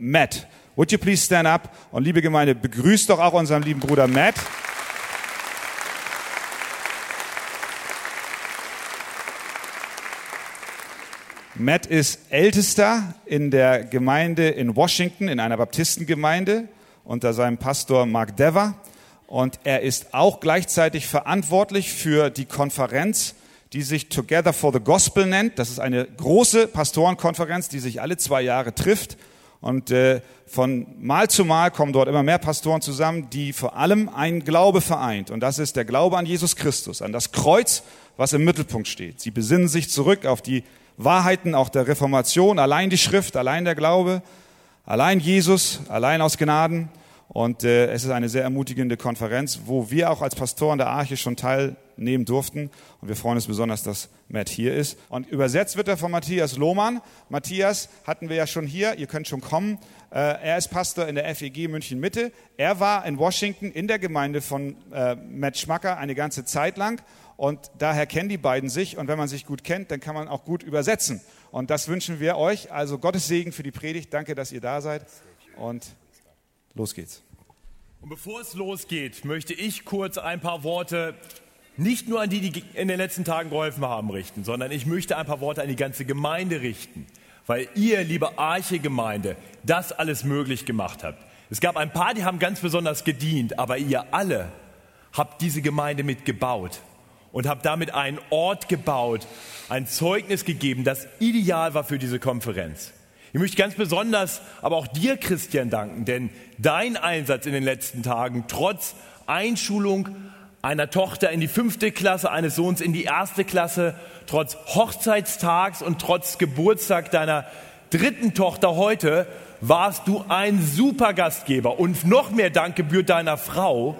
Matt. Would you please stand up? Und liebe Gemeinde, begrüßt doch auch unseren lieben Bruder Matt. Matt ist Ältester in der Gemeinde in Washington, in einer Baptistengemeinde unter seinem Pastor Mark Dever. Und er ist auch gleichzeitig verantwortlich für die Konferenz, die sich Together for the Gospel nennt. Das ist eine große Pastorenkonferenz, die sich alle zwei Jahre trifft. Und äh, von Mal zu Mal kommen dort immer mehr Pastoren zusammen, die vor allem einen Glaube vereint. Und das ist der Glaube an Jesus Christus, an das Kreuz, was im Mittelpunkt steht. Sie besinnen sich zurück auf die Wahrheiten auch der Reformation, allein die Schrift, allein der Glaube, allein Jesus, allein aus Gnaden. Und äh, es ist eine sehr ermutigende Konferenz, wo wir auch als Pastoren der Arche schon teilnehmen durften. Und wir freuen uns besonders, dass Matt hier ist. Und übersetzt wird er von Matthias Lohmann. Matthias hatten wir ja schon hier, ihr könnt schon kommen. Äh, er ist Pastor in der FEG München Mitte. Er war in Washington in der Gemeinde von äh, Matt Schmacker eine ganze Zeit lang und daher kennen die beiden sich. Und wenn man sich gut kennt, dann kann man auch gut übersetzen. Und das wünschen wir euch. Also Gottes Segen für die Predigt. Danke, dass ihr da seid. Und los geht's. Und bevor es losgeht, möchte ich kurz ein paar Worte nicht nur an die, die in den letzten Tagen geholfen haben, richten, sondern ich möchte ein paar Worte an die ganze Gemeinde richten, weil ihr, liebe Arche-Gemeinde, das alles möglich gemacht habt. Es gab ein paar, die haben ganz besonders gedient, aber ihr alle habt diese Gemeinde mitgebaut und habe damit einen Ort gebaut, ein Zeugnis gegeben, das ideal war für diese Konferenz. Ich möchte ganz besonders aber auch dir, Christian, danken, denn dein Einsatz in den letzten Tagen, trotz Einschulung einer Tochter in die fünfte Klasse, eines Sohns in die erste Klasse, trotz Hochzeitstags und trotz Geburtstag deiner dritten Tochter heute, warst du ein super Gastgeber. Und noch mehr Dank gebührt deiner Frau,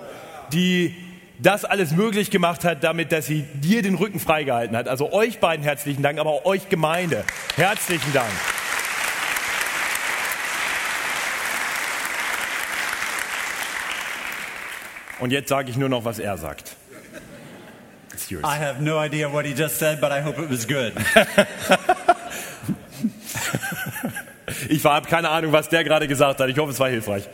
die das alles möglich gemacht hat, damit, dass sie dir den Rücken freigehalten hat. Also euch beiden herzlichen Dank, aber auch euch Gemeinde. Herzlichen Dank. Und jetzt sage ich nur noch, was er sagt. It's yours. I have no idea what he just said, but I hope it was good. ich habe keine Ahnung, was der gerade gesagt hat. Ich hoffe, es war hilfreich.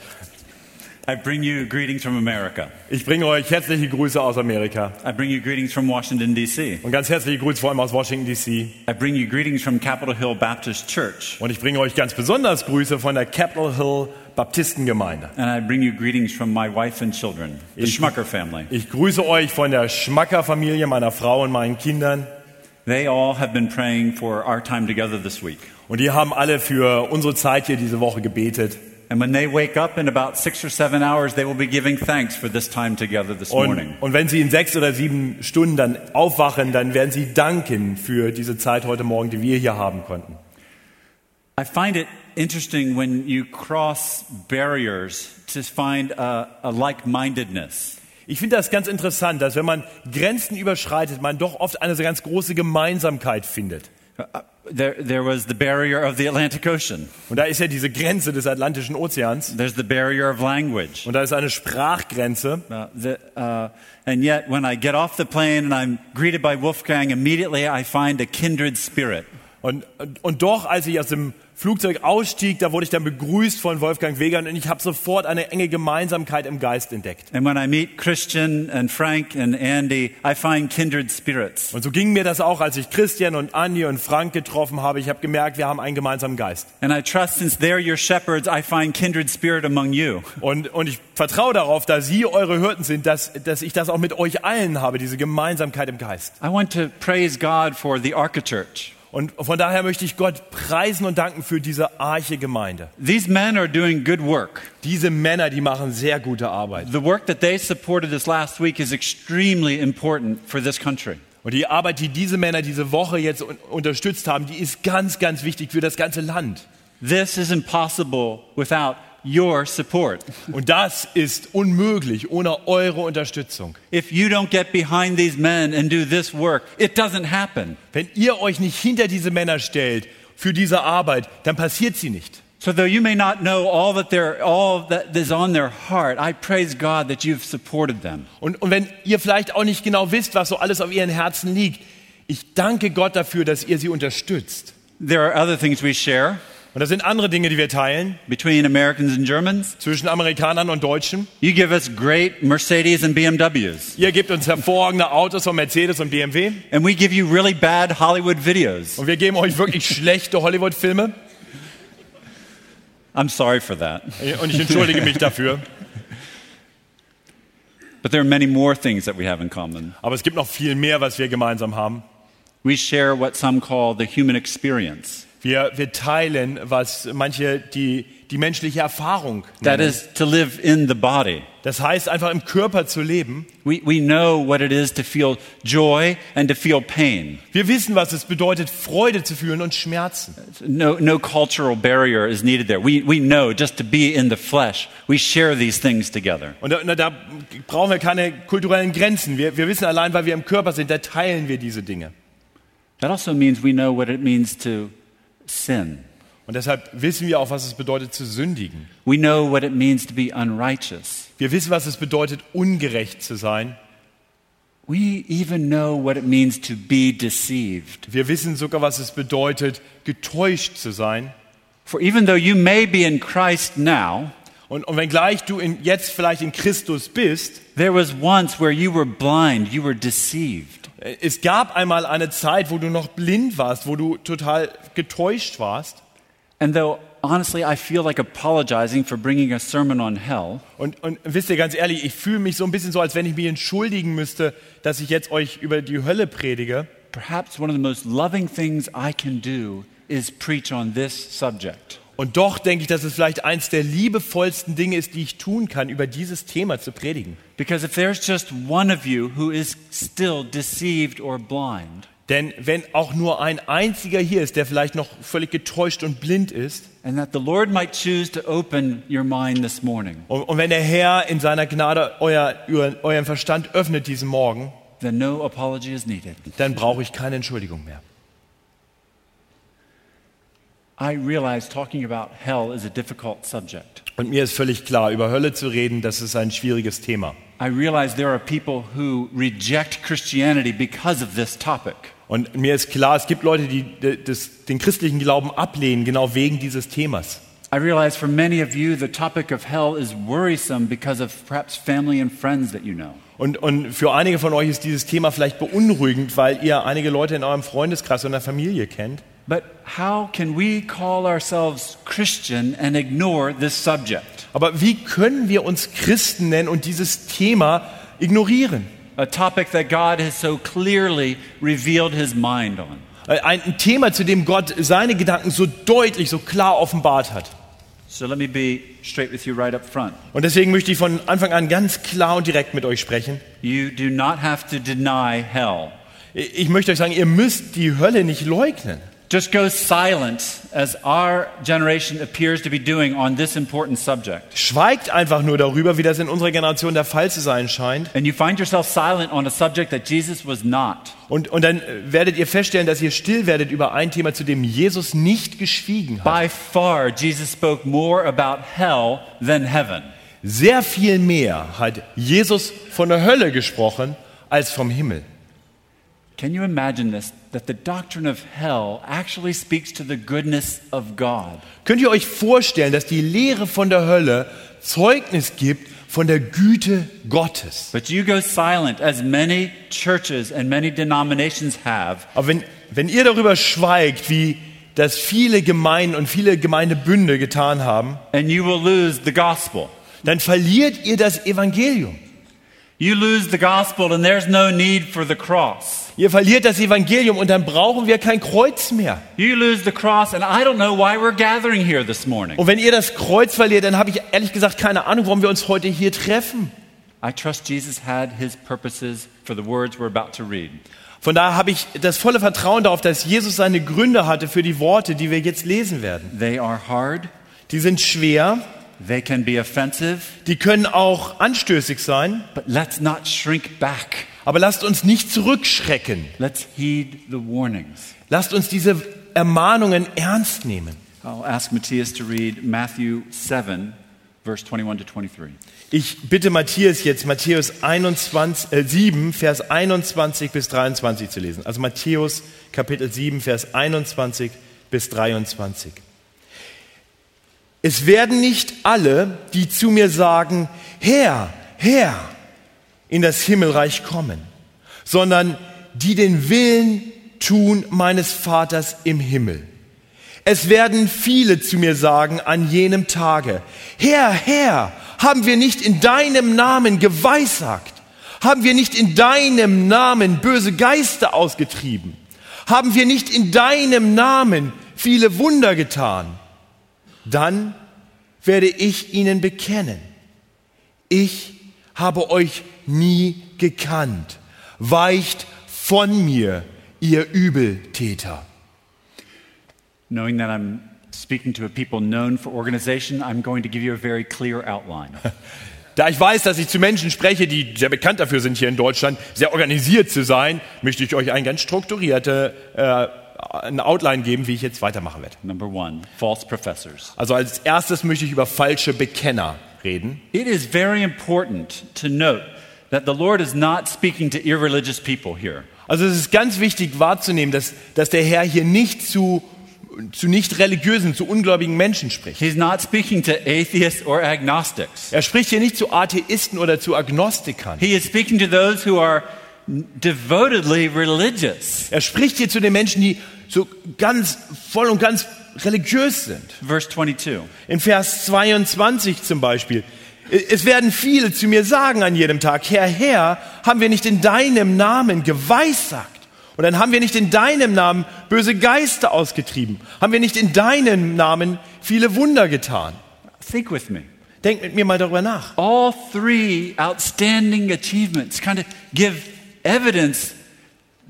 I bring you greetings from America. Ich bringe euch herzliche Grüße aus Amerika. I bring you greetings from Washington D.C. Und ganz herzliche Grüße vor allem aus Washington D.C. I bring you greetings from Capitol Hill Baptist Church. Und ich bringe euch ganz besonders Grüße von der Capitol Hill Baptistengemeinde. And I bring you greetings from my wife and children, the ich, Schmucker family. Ich grüße euch von der Schmacker Familie, meiner Frau und meinen Kindern. They all have been praying for our time together this week. Und die haben alle für unsere Zeit hier diese Woche gebetet. And when they wake up in about six or seven hours, they will be giving thanks for this time together this morning. Und, und wenn sie in sechs oder sieben Stunden dann aufwachen, dann werden sie danken für diese Zeit heute Morgen, die wir hier haben konnten. I find it interesting when you cross barriers to find a, a like-mindedness. Ich finde das ganz interessant, dass wenn man Grenzen überschreitet, man doch oft eine ganz große Gemeinsamkeit findet. Uh, there, there was the barrier of the Atlantic Ocean. Und da ist ja diese Grenze des Atlantischen Ozeans. There's the barrier of language. Und da ist eine Sprachgrenze. Uh, the, uh, and yet, when I get off the plane and I'm greeted by Wolfgang, immediately I find a kindred spirit. Und, und doch, als ich aus dem Flugzeug ausstieg, da wurde ich dann begrüßt von Wolfgang Weger und ich habe sofort eine enge Gemeinsamkeit im Geist entdeckt. And when I meet Christian and Frank and Andy, I find kindred spirits. Und so ging mir das auch, als ich Christian und Andy und Frank getroffen habe. Ich habe gemerkt, wir haben einen gemeinsamen Geist. And I trust since they're your shepherds, I find kindred spirit among you. Und, und ich vertraue darauf, da Sie eure Hirten sind, dass, dass ich das auch mit euch allen habe, diese Gemeinsamkeit im Geist. I want to praise God for the Church. Und von daher möchte ich Gott preisen und danken für diese arche Gemeinde. These men are doing good work. Diese Männer, die machen sehr gute Arbeit. The work that they supported this last week is extremely important for this country. Und die Arbeit, die diese Männer diese Woche jetzt unterstützt haben, die ist ganz, ganz wichtig für das ganze Land. This is impossible without your support. Und das ist unmöglich ohne eure Unterstützung. If you don't get behind these men and do this work, it doesn't happen. Wenn ihr euch nicht hinter diese Männer stellt für diese Arbeit, dann passiert sie nicht. So though you may not know all that they're all that is on their heart, I praise God that you've supported them. Und, und wenn ihr vielleicht auch nicht genau wisst, was so alles auf ihren Herzen liegt, ich danke Gott dafür, dass ihr sie unterstützt. There are other things we share. Und das sind andere Dinge, die wir teilen between Americans and Germans. zwischen Amerikanern und Deutschen. You give us great Mercedes and BMWs, Ihr gebt uns hervorragende Autos von Mercedes und BMW. and we give you really bad Hollywood videos. Und wir geben euch wirklich schlechte Hollywood-Filme. I'm sorry for that. Und ich entschuldige mich dafür. But there are many more things that we have in common. Aber es gibt noch viel mehr, was wir gemeinsam haben. We share what some call the human experience. Wir, wir teilen, was manche die, die menschliche Erfahrung That nennen. is to live in the body. Das heißt, einfach im Körper zu leben. We, we know what it is to feel joy and to feel pain. Wir wissen, was es bedeutet, Freude zu fühlen und Schmerzen. No, no cultural barrier is needed there. We, we know just to be in the flesh, we share these things together. Und da, da brauchen wir keine kulturellen Grenzen. Wir, wir wissen allein, weil wir im Körper sind, da teilen wir diese Dinge. That also means we know what it means to sin. Und deshalb wissen wir auch, was es bedeutet zu sündigen. We know what it means to be unrighteous. Wir wissen, was es bedeutet, ungerecht zu sein. We even know what it means to be deceived. Wir wissen sogar, was es bedeutet, getäuscht zu sein. For even though you may be in Christ now, Und, und wenngleich du in, jetzt vielleicht in Christus bist, there was once where you were blind, you were deceived. Es gab einmal eine Zeit, wo du noch blind warst, wo du total getäuscht warst. And though honestly I feel like apologizing for bringing a sermon on hell, Und, und wisst ihr, ganz ehrlich, ich fühle mich so ein bisschen so, als wenn ich mich entschuldigen müsste, dass ich jetzt euch über die Hölle predige. perhaps one of the most loving things I can do is preach on this subject. Und doch denke ich, dass es vielleicht eins der liebevollsten Dinge ist, die ich tun kann, über dieses Thema zu predigen. Because if there's just one of you who is still deceived or blind, Denn wenn auch nur ein einziger hier ist, der vielleicht noch völlig getäuscht und blind ist, and that the Lord might choose to open your mind this morning, und, und wenn der Herr in seiner Gnade euer, euren Verstand öffnet diesen Morgen, then no apology is needed. dann brauche ich keine Entschuldigung mehr. I realize talking about hell is a difficult subject. Und mir ist völlig klar, über Hölle zu reden, das ist ein schwieriges Thema. I realize there are people who reject Christianity because of this topic. Und mir ist klar, es gibt Leute, die das, den christlichen Glauben ablehnen, genau wegen dieses Themas. I realize for many of you, the topic of hell is worrisome because of perhaps family and friends that you know. Und, und für einige von euch ist dieses Thema vielleicht beunruhigend, weil ihr einige Leute in eurem Freundeskreis und der Familie kennt. But how can we call ourselves Christian and ignore this subject? Aber wie können wir uns Christen nennen und dieses Thema ignorieren? A topic that God has so clearly revealed his mind on. Äh, Ein Thema, zu dem Gott seine Gedanken so deutlich, so klar offenbart hat. So let me be straight with you right up front. Und deswegen möchte ich von Anfang an ganz klar und direkt mit euch sprechen. You do not have to deny hell. Ich möchte euch sagen, ihr müsst die Hölle nicht leugnen. Just go silent as our generation appears to be doing on this important subject. Schweigt einfach nur darüber, wie das in unserer Generation der Fall zu sein scheint. And you find yourself silent on a subject that Jesus was not. Und, und dann äh, werdet ihr feststellen, dass ihr still werdet über ein Thema, zu dem Jesus nicht geschwiegen hat. By far, Jesus spoke more about hell than heaven. Sehr viel mehr hat Jesus von der Hölle gesprochen als vom Himmel. Can you imagine this? That the doctrine of hell actually speaks to the goodness of God. Könnt ihr euch vorstellen, dass die Lehre von der Hölle Zeugnis gibt von der Güte Gottes? But you go silent, as many churches and many denominations have, Aber wenn, wenn ihr darüber schweigt, wie das viele Gemeinden und viele Gemeindebünde getan haben, and you will lose the gospel. dann verliert ihr das Evangelium. You lose the gospel, and there's no need for the cross. Ihr verliert das Evangelium und dann brauchen wir kein Kreuz mehr. You lose the cross, and I don't know why we're gathering here this morning. Und wenn ihr das Kreuz verliert, dann habe ich ehrlich gesagt keine Ahnung, warum wir uns heute hier treffen. I trust Jesus had his purposes for the words we're about to read. Von daher habe ich das volle Vertrauen darauf, dass Jesus seine Gründe hatte für die Worte, die wir jetzt lesen werden. They are hard, Die sind schwer, they can be offensive, die können auch anstößig sein, but let's not shrink back. aber lasst uns nicht zurückschrecken. Let's heed the warnings. Lasst uns diese Ermahnungen ernst nehmen. I'll ask Matthias to read Matthew 7, verse 21 to 23. Ich bitte Matthias jetzt Matthäus 21, äh, 7, Vers 21 bis 23 zu lesen. Also Matthäus Kapitel 7, Vers 21 bis 23. Es werden nicht alle, die zu mir sagen, Herr, Herr, in das Himmelreich kommen, sondern die den Willen tun meines Vaters im Himmel. Es werden viele zu mir sagen an jenem Tage, Herr, Herr, haben wir nicht in deinem Namen geweissagt? Haben wir nicht in deinem Namen böse Geister ausgetrieben? Haben wir nicht in deinem Namen viele Wunder getan? Dann werde ich ihnen bekennen, ich habe euch nie gekannt. Weicht von mir, ihr Übeltäter. Knowing that I'm speaking to a people known for organization, I'm going to give you a very clear outline. Da ich weiß, dass ich zu Menschen spreche, die sehr bekannt dafür sind, hier in Deutschland sehr organisiert zu sein, möchte ich euch eine ganz strukturierte äh, eine Outline geben, wie ich jetzt weitermachen werde. Number one, false professors. Also als erstes möchte ich über falsche Bekenner reden. It is very important to note that the Lord is not speaking to irreligious people here. Also es ist ganz wichtig wahrzunehmen, dass, dass der Herr hier nicht zu, zu nicht religiösen, zu ungläubigen Menschen spricht. He's not speaking to atheists or agnostics. Er spricht hier nicht zu Atheisten oder zu Agnostikern. He is speaking to those who are devotedly religious. Er spricht hier zu den Menschen, die so ganz voll und ganz religiös sind. Verse 22. In Vers 22 zum Beispiel. Es werden viele zu mir sagen an jedem Tag, Herr, Herr, haben wir nicht in deinem Namen geweissagt? Und dann haben wir nicht in deinem Namen böse Geister ausgetrieben? Haben wir nicht in deinem Namen viele Wunder getan? Think with me. Denk mit mir mal darüber nach. All three outstanding achievements kind of give evidence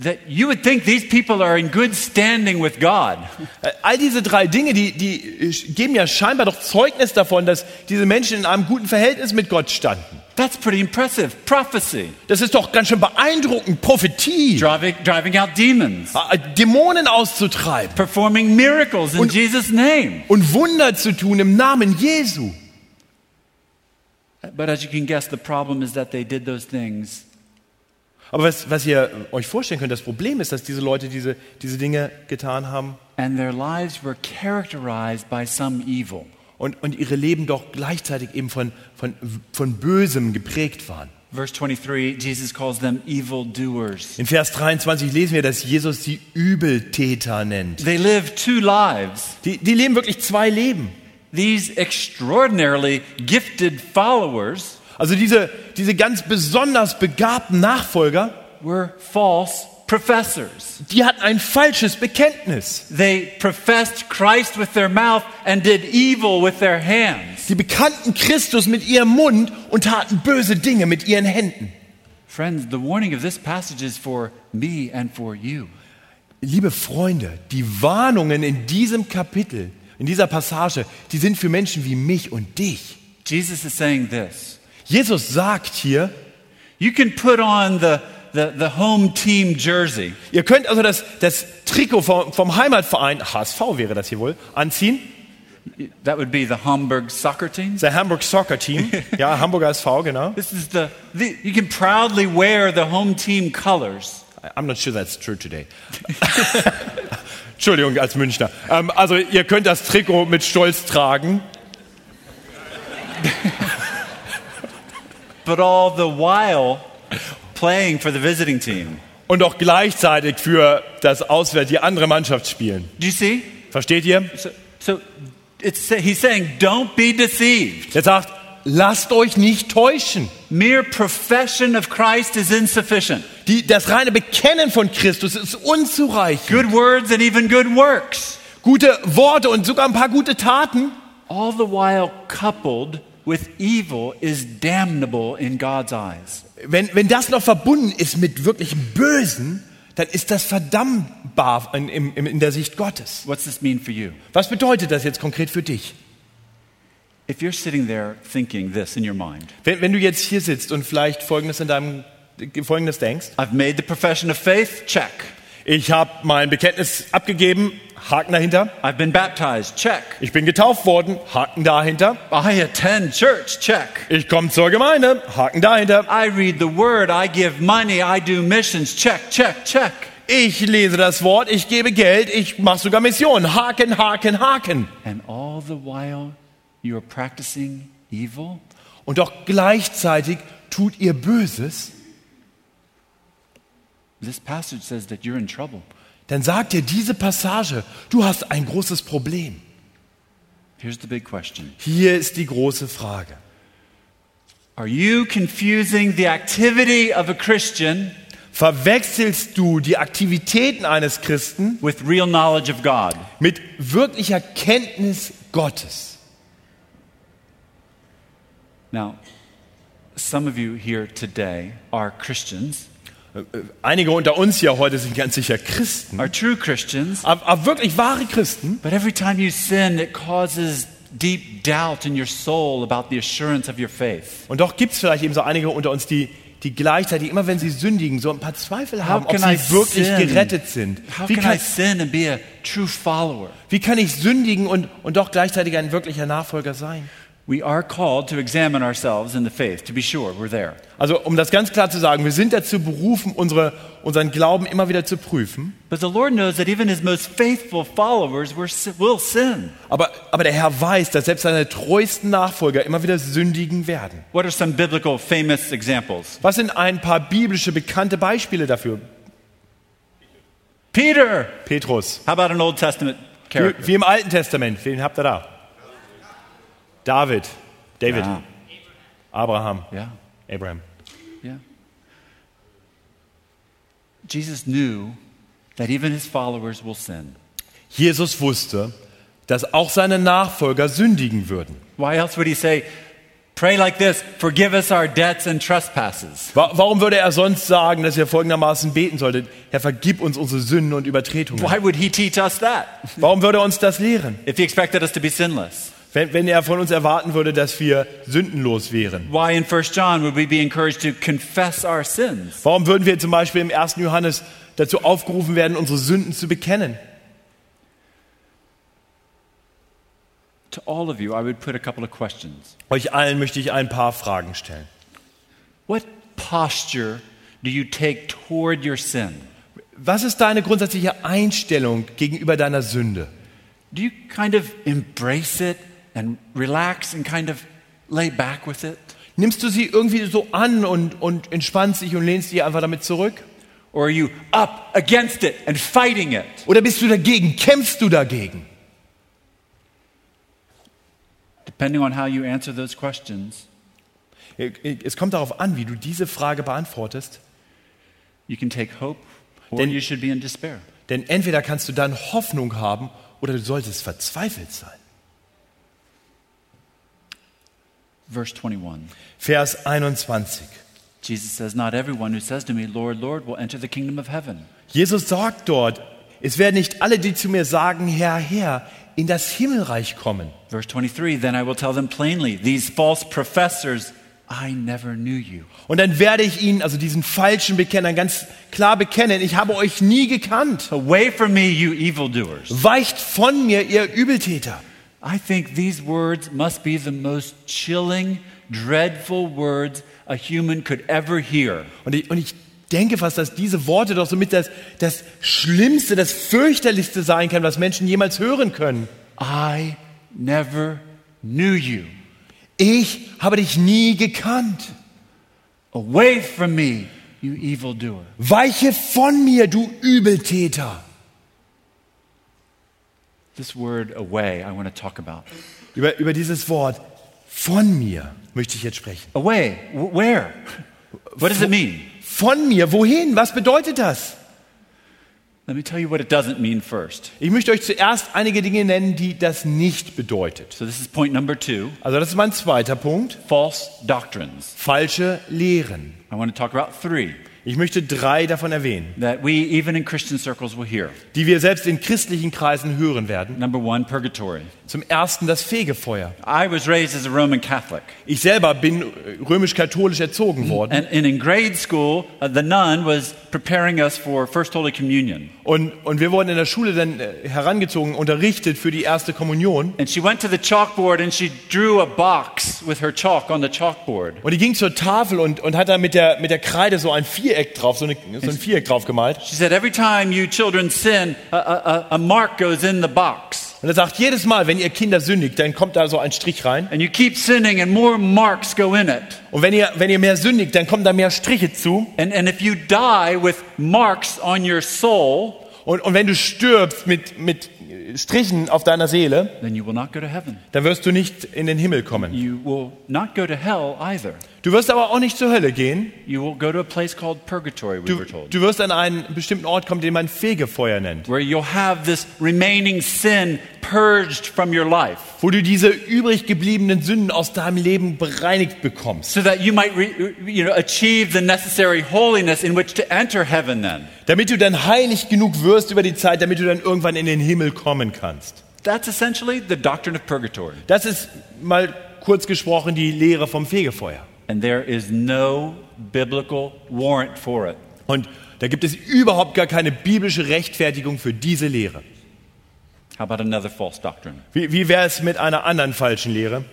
that you would think these people are in good standing with God. Äh, All diese drei Dinge, die, die geben ja scheinbar doch Zeugnis davon, dass diese Menschen in einem guten Verhältnis mit Gott standen. That's pretty impressive. Prophecy, Das ist doch ganz schön beeindruckend. Prophetie, driving, driving out demons, äh, Dämonen auszutreiben performing miracles in Und- Jesus' name. und Wunder zu tun im Namen Jesu. But as you can guess, the problem is that they did those things Aber was, was ihr euch vorstellen könnt, das Problem ist, dass diese Leute diese, diese Dinge getan haben and their lives were characterized by some evil. und, und ihre Leben doch gleichzeitig eben von, von, von Bösem geprägt waren. Verse 23, Jesus calls them evildoers. In Vers 23 lesen wir, dass Jesus sie Übeltäter nennt. They live two lives. Die, die leben wirklich zwei Leben. These extraordinarily gifted followers Also diese, diese ganz besonders begabten Nachfolger, were false professors. die hatten ein falsches Bekenntnis. They professed Christ with their mouth and did evil with their hands. Sie bekannten Christus mit ihrem Mund und taten böse Dinge mit ihren Händen. Friends, the warning of this passage is for me and for you. Liebe Freunde, die Warnungen in diesem Kapitel, in dieser Passage, die sind für Menschen wie mich und dich. Jesus is saying this Jesus sagt hier, You can put on the, the, the home team jersey, ihr könnt also das, das Trikot vom, vom Heimatverein, HSV wäre das hier wohl, anziehen. that would be the Hamburg soccer team. Der Hamburg Soccer Team. Ja, Hamburger SV, genau. This is the, the, you can proudly wear the home team colors. I'm not sure that's true today. Entschuldigung, als Münchner. Ähm, also ihr könnt das Trikot mit Stolz tragen, but all the while playing for the visiting team. und auch gleichzeitig für das Auswärts die andere Mannschaft spielen. Do you see? Versteht ihr? So, so it's, he's saying, don't be deceived. Er sagt, lasst euch nicht täuschen. Mere profession of Christ is insufficient. Die, das reine Bekennen von Christus ist unzureichend. Good words and even good works. Gute Worte und sogar ein paar gute Taten, All the while coupled with evil is damnable in God's eyes. wenn, wenn das noch verbunden ist mit wirklichem Bösen, dann ist das verdammbar in, in, in der Sicht Gottes. What's this mean for you? Was bedeutet das jetzt konkret für dich? If you're sitting there thinking this in your mind, Wenn, wenn du jetzt hier sitzt und vielleicht Folgendes in deinem Folgendes denkst, I've made the profession of faith, check. ich habe mein Bekenntnis abgegeben, Haken dahinter. I've been baptized, check. Ich bin getauft worden, Haken dahinter. I attend church, check. Ich komme zur Gemeinde, Haken dahinter. I read the word, I give money, I do missions, check, check, check. Ich lese das Wort, ich gebe Geld, ich mache sogar Missionen. Haken, Haken, Haken. And all the while, you are practicing evil? Und doch gleichzeitig tut ihr Böses, This passage says that you're in trouble. Dann sagt dir diese Passage, du hast ein großes Problem. Here's the big question Hier ist die große Frage. Are you confusing the activity of a Christian Verwechselst du die Aktivitäten eines Christen with real knowledge of God? mit wirklicher Kenntnis Gottes? Now, some of you here today are Christians, Einige unter uns hier heute sind ganz sicher Christen, are true Christians, aber, aber wirklich wahre Christen. but every time you sin, it causes deep doubt in your soul about the assurance of your faith. Und doch gibt es vielleicht eben so einige unter uns, die, die gleichzeitig, immer wenn sie sündigen, so ein paar Zweifel haben, How ob can I sie wirklich sin? gerettet sind. How Wie kann, I sin and be a true follower? wie kann ich sündigen und, und doch gleichzeitig ein wirklicher Nachfolger sein? We are called to examine ourselves in the faith, to be sure we're there. Also um das ganz klar zu sagen, wir sind dazu berufen, unsere, unseren Glauben immer wieder zu prüfen. But the Lord knows that even his most faithful followers will sin. Aber, aber der Herr weiß, dass selbst seine treuesten Nachfolger immer wieder sündigen werden. What are some biblical famous examples? Was sind ein paar biblische bekannte Beispiele dafür? Peter! Petrus. How about an Old Testament Wie, character? wie im Alten Testament. Wen habt ihr da? David. David. Ja. Abraham. Yeah, Abraham. yeah. Jesus knew that even his followers will sin. Jesus wusste, dass auch seine Nachfolger sündigen würden. Why else would he say, Pray like this, forgive us our debts and trespasses? Wa- Warum würde er sonst sagen, dass ihr folgendermaßen beten solltet? Herr, vergib uns unsere Sünden und Übertretungen. Why would he teach us that Warum würde er uns das lehren? if he expected us to be sinless? Wenn, wenn er von uns erwarten würde, dass wir sündenlos wären. Why in 1 John would we be encouraged to confess our sins? Warum würden wir zum Beispiel im 1. Johannes dazu aufgerufen werden, unsere Sünden zu bekennen? To all of you, I would put a couple of questions. Euch allen möchte ich ein paar Fragen stellen. What posture do you take toward your sin? Was ist deine grundsätzliche Einstellung gegenüber deiner Sünde? Do you kind of embrace it and relax and kind of lay back with it? Nimmst du sie irgendwie so an und, und entspannst dich und lehnst dich einfach damit zurück? Or are you up against it and fighting it? Oder bist du dagegen? Kämpfst du dagegen? Depending on how you answer those questions, Es kommt darauf an, wie du diese Frage beantwortest. you can take hope or Denn- you should be in despair. Denn entweder kannst du dann Hoffnung haben oder du solltest verzweifelt sein. Verse 21. Vers 21. Jesus says, Not everyone who says to me, Lord, Lord, will enter the kingdom of heaven. Jesus sagt dort, es werden nicht alle, die zu mir sagen, Herr, Herr, in das Himmelreich kommen. Verse 23 Then I will tell them plainly, these false professors, I never knew you. Und dann werde ich ihnen, also diesen falschen Bekennern, ganz klar bekennen, ich habe euch nie gekannt. Away from me, you evildoers. Weicht von mir, ihr Übeltäter. I think these words must be the most chilling, dreadful words a human could ever hear. Und ich, und ich denke fast, dass diese Worte doch somit das, das Schlimmste, das Fürchterlichste sein kann, was Menschen jemals hören können. I never knew you. Ich habe dich nie gekannt. Away from me, you evildoer. Weiche von mir, du Übeltäter. This word away, I want to talk about. Über, über dieses Wort von mir möchte ich jetzt sprechen. Away? Where? What does it mean? Von mir, wohin? Was bedeutet das? Let me tell you what it doesn't mean first. Ich möchte euch zuerst einige Dinge nennen, die das nicht bedeutet. So, this is point number two Also das ist mein zweiter Punkt. false doctrines. Falsche Lehren. I want to talk about three Ich möchte drei davon erwähnen, that we, even in Christian circles, will hear. die wir selbst in christlichen Kreisen hören werden. Number one, purgatory. Zum ersten das Fegefeuer. Ich selber bin römisch-katholisch erzogen worden. And, and in grade school, uh, the nun was preparing us for First Holy Communion. Und, und wir wurden in der Schule dann äh, herangezogen, unterrichtet für die erste Kommunion. And she went to the chalkboard and she drew a box with her chalk on the chalkboard. Und die ging zur Tafel und, und hat da mit der, mit der Kreide so ein Viereck drauf, so, eine, so ein Viereck drauf gemalt. She said, Every time you children sin, a, a- a mark goes in the box. Und er sagt, jedes Mal, wenn ihr Kinder sündigt, dann kommt da so ein Strich rein. And you keep sinning, and more marks go in it. Und wenn ihr, wenn ihr mehr sündigt, dann kommen da mehr Striche zu. And, and if you die with marks on your soul, Und, und wenn du stirbst mit, mit Strichen auf deiner Seele, then you will not go to heaven. dann wirst du nicht in den Himmel kommen. You will not go to hell either. Du wirst aber auch nicht zur Hölle gehen. You will go to a place called purgatory, we Du, were told, du wirst an einen bestimmten Ort kommen, den man Fegefeuer nennt. where you'll have this remaining sin purged from your life Wo du diese übrig gebliebenen Sünden aus deinem Leben bereinigt bekommst. so that you might re, you know, achieve the necessary holiness in which to enter heaven then. Damit du dann heilig genug wirst über die Zeit, damit du dann irgendwann in den Himmel kommen kannst. That's essentially the doctrine of purgatory. Das ist mal kurz gesprochen die Lehre vom Fegefeuer. And there is no biblical warrant for it. Und da gibt es überhaupt gar keine biblische Rechtfertigung für diese Lehre. How about another false doctrine? Wie, wie wäre es mit einer anderen falschen Lehre?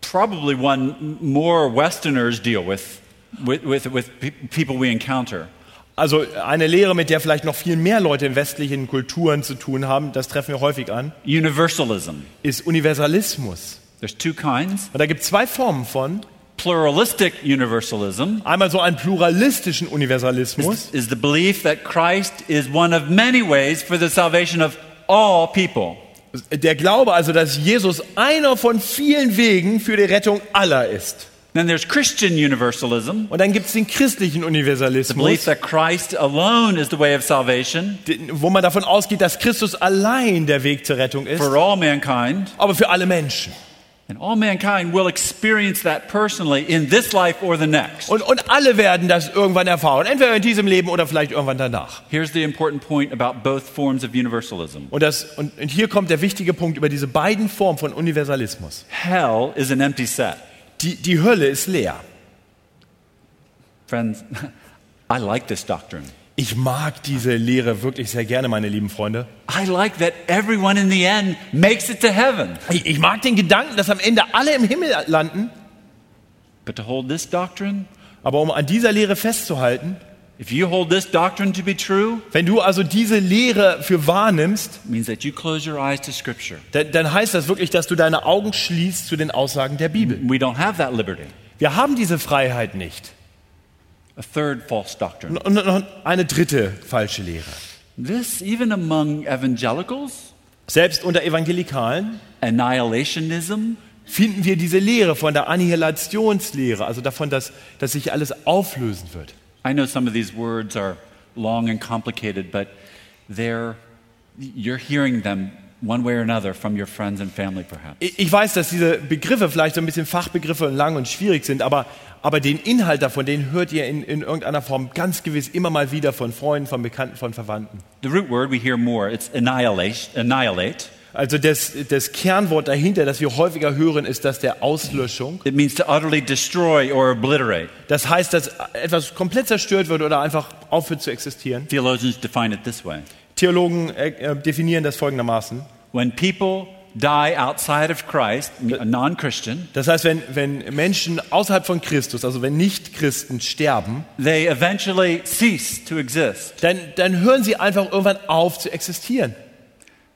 Probably one more Westerners deal with, with, with, with pe- people we encounter. Also eine Lehre, mit der vielleicht noch viel mehr Leute in westlichen Kulturen zu tun haben, das treffen wir häufig an, Universalism. ist Universalismus. There's two kinds. Und da gibt es zwei Formen von. Pluralistic universalism Einmal so einen pluralistischen Universalismus. is the belief that Christ is one of many ways for the salvation of all people. Der Glaube also, dass Jesus einer von vielen Wegen für die Rettung aller ist. Then there's Christian universalism, Und dann gibt es den christlichen the belief Universalismus, that Christ alone is the way of salvation wo man davon ausgeht, dass Christus allein der Weg zur Rettung ist, for all mankind. aber für alle Menschen. And all mankind will experience that personally in this life or the next. Und, und alle werden das irgendwann erfahren, entweder in diesem Leben oder vielleicht irgendwann danach. Here's the important point about both forms of universalism Und, das, und, und hier kommt der wichtige Punkt über diese beiden Formen von Universalismus. hell is an empty set. Die, die Hölle ist leer. Friends, I like this doctrine. Ich mag diese Lehre wirklich sehr gerne, meine lieben Freunde. I like that everyone in the end makes it to heaven. Ich, ich mag den Gedanken, dass am Ende alle im Himmel landen. But to hold this doctrine, Aber um an dieser Lehre festzuhalten, if you hold this doctrine to be true, wenn du also diese Lehre für wahr nimmst, means that you close your eyes to Scripture. dann, dann heißt das wirklich, dass du deine Augen schließt zu den Aussagen der Bibel. We don't have that liberty. Wir haben diese Freiheit nicht. A third false doctrine. Und noch eine dritte falsche Lehre. This, even among evangelicals, Selbst unter Evangelikalen annihilationism, finden wir diese Lehre von der Annihilationslehre, also davon, dass, dass sich alles auflösen wird. I know some of these words are long and complicated, but they're, you're hearing them one way or another from your friends and family, perhaps. Ich ich weiß, dass diese Begriffe vielleicht so ein bisschen Fachbegriffe und lang und schwierig sind, aber, aber den Inhalt davon, den hört ihr in, in irgendeiner Form ganz gewiss immer mal wieder von Freunden, von Bekannten, von Verwandten. The root word we hear more, it's annihilate, annihilate. Also das, das Kernwort dahinter, das wir häufiger hören, ist das der Auslöschung. It means to utterly destroy or obliterate. Das heißt, dass etwas komplett zerstört wird oder einfach aufhört zu existieren. Theologians define it this way Theologen äh, äh, definieren das folgendermaßen. When people die outside of Christ, a non Christian, Das heißt, wenn, wenn Menschen außerhalb von Christus, also wenn Nicht-Christen sterben, they eventually cease to exist. dann, dann hören sie einfach irgendwann auf zu existieren.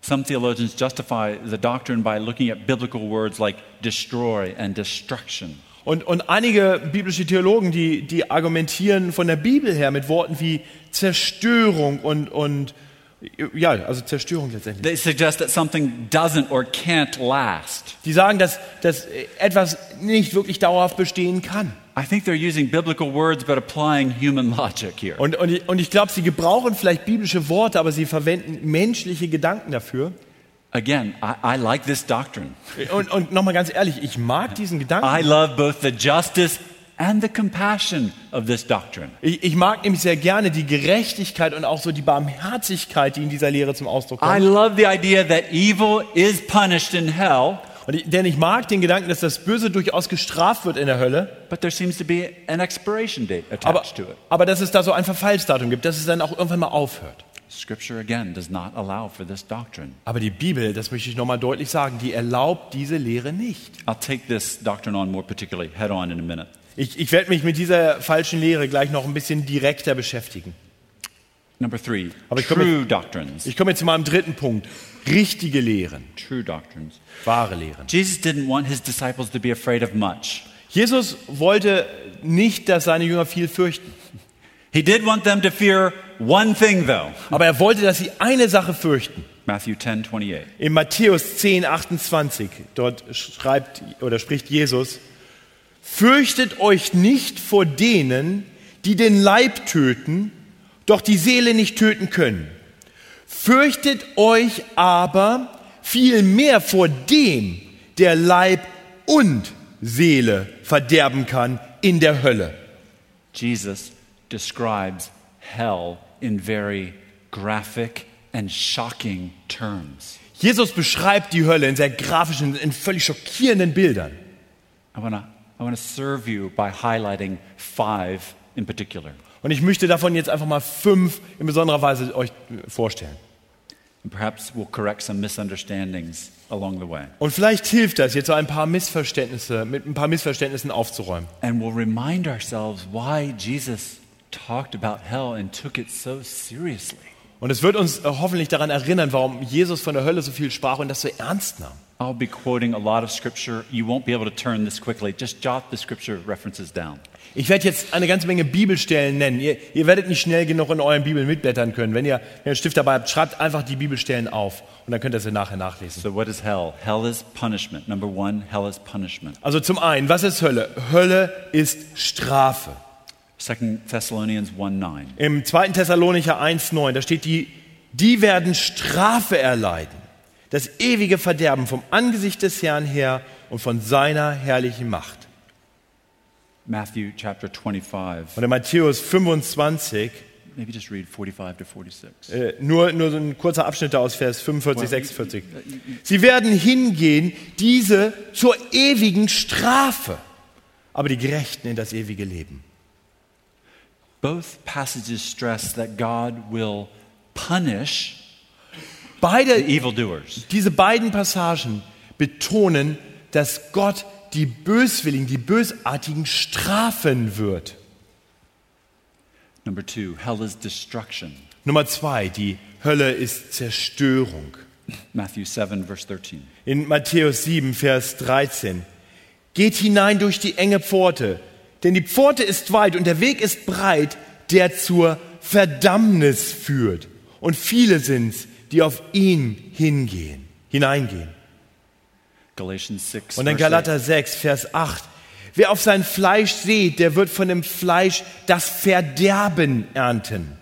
Some theologians justify the doctrine by looking at biblical words like destroy and destruction. Und, und einige biblische Theologen, die, die argumentieren von der Bibel her mit Worten wie Zerstörung und, und ja, also Zerstörung letztendlich. They suggest that something doesn't or can't last. Die sagen, dass, dass etwas nicht wirklich dauerhaft bestehen kann. I think they're using biblical words but applying human logic here. Und, und, ich- und ich glaube, sie gebrauchen vielleicht biblische Worte, aber sie verwenden menschliche Gedanken dafür. Again, I, I like this doctrine. Und, und nochmal ganz ehrlich, ich mag diesen Gedanken. I love both the justice and the compassion of this doctrine. Ich, ich mag nämlich sehr gerne die Gerechtigkeit und auch so die Barmherzigkeit, die in dieser Lehre zum Ausdruck I kommt. love the idea that evil is punished in hell, ich, denn ich mag den Gedanken, dass das Böse durchaus gestraft wird in der Hölle, but there seems to be an expiration date aber, attached to it. aber dass es da so ein Verfallsdatum gibt, dass es dann auch irgendwann mal aufhört. Scripture again does not allow for this doctrine. Aber die Bibel, das möchte ich nochmal deutlich sagen, die erlaubt diese Lehre nicht. I'll take this doctrine on more particularly head on in a minute. Ich, ich werde mich mit dieser falschen Lehre gleich noch ein bisschen direkter beschäftigen. Number three, Aber ich komme- true doctrines. Ich komme jetzt zu meinem dritten Punkt. Richtige Lehren, True doctrines. wahre Lehren. Jesus didn't want his disciples to be afraid of much. Jesus wollte nicht, dass seine Jünger viel fürchten. He did want them to fear one thing, though. Aber er wollte, dass sie eine Sache fürchten. Matthew 10 28. In Matthäus 10, 28, dort schreibt oder spricht Jesus, Fürchtet euch nicht vor denen, die den Leib töten, doch die Seele nicht töten können. Fürchtet euch aber vielmehr vor dem, der Leib und Seele verderben kann in der Hölle. Jesus describes hell in very graphic and shocking terms. Jesus beschreibt die Hölle in sehr grafischen, in völlig schockierenden Bildern. I want to I wanna serve you by highlighting five in particular. Und ich möchte davon jetzt einfach mal fünf in besonderer Weise euch vorstellen. And perhaps we'll correct some misunderstandings along the way. Und vielleicht hilft das, jetzt so ein paar Missverständnisse, mit ein paar Missverständnissen aufzuräumen. And we'll remind ourselves why Jesus talked about hell and took it so seriously. Und es wird uns äh, hoffentlich daran erinnern, warum Jesus von der Hölle so viel sprach und das so ernst nahm. I'll be quoting a lot of scripture. You won't be able to turn this quickly. Just jot the scripture references down. Ich werde jetzt eine ganze Menge Bibelstellen nennen. Ihr, ihr werdet nicht schnell genug in euren Bibeln mitblättern können. Wenn ihr, wenn ihr einen Stift dabei habt, schreibt einfach die Bibelstellen auf und dann könnt ihr sie nachher nachlesen. So, what is hell? Hell is punishment. Number one, hell is punishment. Also zum einen, was ist Hölle? Hölle ist Strafe. 2 Thessalonians 1 9. Im 2. Thessalonicher 1,9, da steht, die, die werden Strafe erleiden. Das ewige Verderben vom Angesicht des Herrn her und von seiner herrlichen Macht. Matthew chapter 25. Und in Matthäus 25, Maybe just read 45 to 46. äh, nur, nur so ein kurzer Abschnitt aus Vers 45, 46. Sie werden hingehen, diese zur ewigen Strafe, aber die Gerechten in das ewige Leben. Both passages stress that God will punish Beide. Diese beiden Passagen betonen, dass Gott die Böswilligen, die Bösartigen strafen wird. Number two, hell is destruction. Nummer zwei, die Hölle ist Zerstörung. Matthew 7, verse 13. In Matthäus 7, Vers 13. Geht hinein durch die enge Pforte, denn die Pforte ist weit und der Weg ist breit, der zur Verdammnis führt. Und viele sind's, die auf ihn hingehen, hineingehen. Galatians 6. Und 8. Galater 6, Vers 8. Wer auf sein Fleisch sieht, der wird von dem Fleisch das Verderben ernten.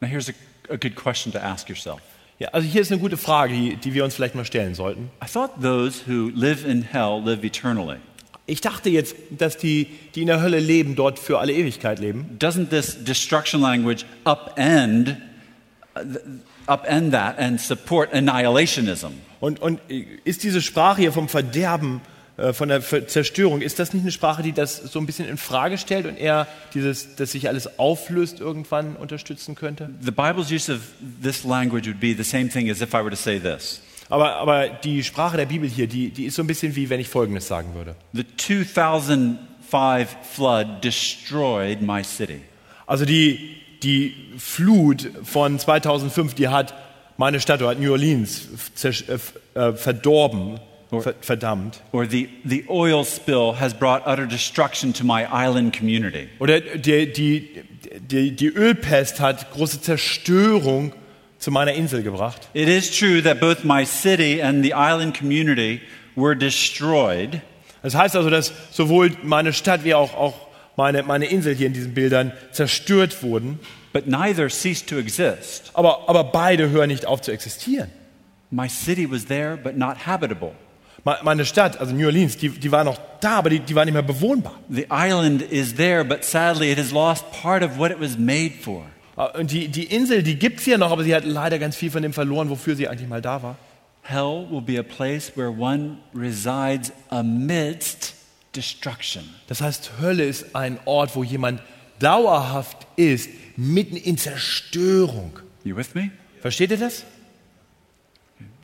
Now, here's a, a good question to ask yourself. Ja, also hier ist eine gute Frage, die, die wir uns vielleicht mal stellen sollten. I thought those who live in hell live eternally. Ich dachte jetzt, dass die, die in der Hölle leben, dort für alle Ewigkeit leben. Doesn't this destruction language upend, upend that and support annihilationism? Und, und ist diese Sprache hier vom Verderben, äh, von der Zerstörung, ist das nicht eine Sprache, die das so ein bisschen in Frage stellt und eher dieses, dass sich alles auflöst, irgendwann unterstützen könnte? The Bible's use of this language would be the same thing as if I were to say this. Aber, aber die Sprache der Bibel hier, die, die ist so ein bisschen wie wenn ich Folgendes sagen würde. The 2005 flood destroyed my city. Also die, die Flut von 2005, die hat meine Stadt, oder hat New Orleans äh, äh, verdorben, ver verdammt. Or the, the oil spill has brought utter destruction to my island community. Oder die, die, die, die Ölpest hat große Zerstörung zu meiner Insel gebracht. It is true that both my city and the island community were destroyed, Das heißt also, dass sowohl meine Stadt wie auch, auch meine, meine Insel hier in diesen Bildern zerstört wurden. but neither ceased to exist. Aber, aber beide hören nicht auf zu existieren. My city was there, but not habitable. Me- Meine Stadt, also New Orleans, die, die war noch da, aber die, die war nicht mehr bewohnbar. The island is there, but sadly it has lost part of what it was made for. Äh, Und die, die Insel, die gibt es hier noch, aber sie hat leider ganz viel von dem verloren, wofür sie eigentlich mal da war. Hell will be a place where one resides amidst. Das heißt, Hölle ist ein Ort, wo jemand dauerhaft ist, mitten in Zerstörung. You with me? Versteht ihr das?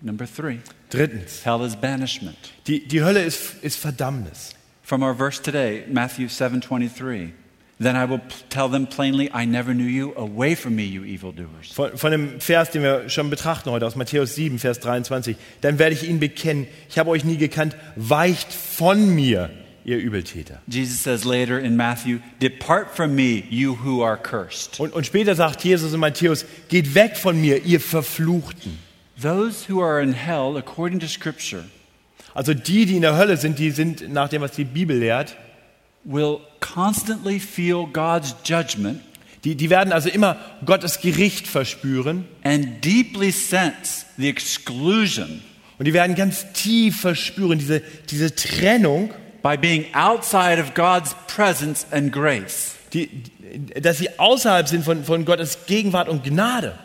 Number three, Drittens, hell is banishment. die, die Hölle ist, ist Verdammnis. From our verse today, Matthew 7:23. Then I will tell them plainly, I never knew you. Away from me, you evildoers. Von, von dem Vers, den wir schon betrachten heute aus Matthäus 7, Vers 23. Dann werde ich ihnen bekennen, ich habe euch nie gekannt, weicht von mir, ihr Übeltäter. Jesus says later in Matthew, Depart from me, you who are cursed. Und, und später sagt Jesus in Matthäus, geht weg von mir, ihr Verfluchten. Those who are in hell, according to Scripture, Also die, die in der Hölle sind, die sind nach dem, was die Bibel lehrt, will constantly feel God's judgment die, die werden also immer Gottes Gericht verspüren and deeply sense the exclusion und die werden ganz tief verspüren, diese, diese Trennung, by being outside of God's presence and grace. die, dass sie außerhalb sind von, von Gottes Gegenwart und Gnade.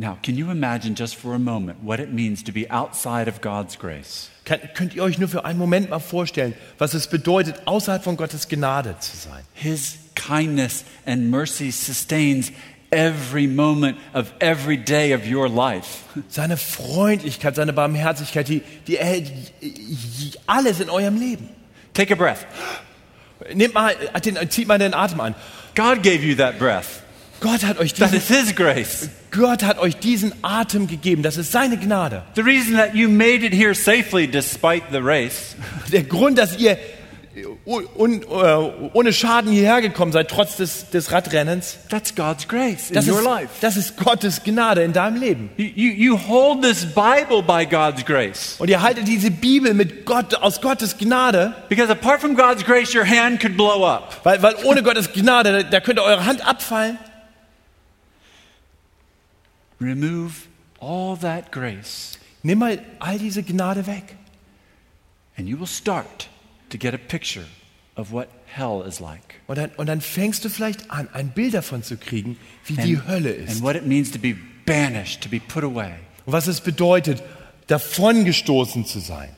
Now, can you imagine just for a moment what it means to be outside of God's grace? Kann, könnt ihr euch nur für einen Moment mal vorstellen, was es bedeutet, außerhalb von Gottes Gnade zu sein? His kindness and mercy sustains every moment of every day of your life. Seine Freundlichkeit, seine Barmherzigkeit, die, die erhält alles in eurem Leben. Take a breath. Nehmt mal, den, zieht mal den Atem an. God gave you that breath. Gott hat euch That diesen, is His grace. Gott hat euch diesen Atem gegeben. Das ist seine Gnade. The reason that you made it here safely despite the race Der Grund, dass ihr un, äh, ohne Schaden hierher gekommen seid, trotz des, des Radrennens, That's God's grace in das your ist, life. das ist Gottes Gnade in deinem Leben. You, you, you hold this Bible by God's grace. Und ihr haltet diese Bibel mit Gott, aus Gottes Gnade, Because apart from God's grace, your hand could blow up. weil, weil ohne Gottes Gnade, da, da könnte eure Hand abfallen. Remove all that grace, Nimm mal all diese Gnade weg. and you will start to get a picture of what hell is like. Und dann, und dann fängst du vielleicht an, ein Bild davon zu kriegen, wie die And, Hölle and ist. what it means to be banished, to be put away. Und was es bedeutet, davongestoßen zu sein.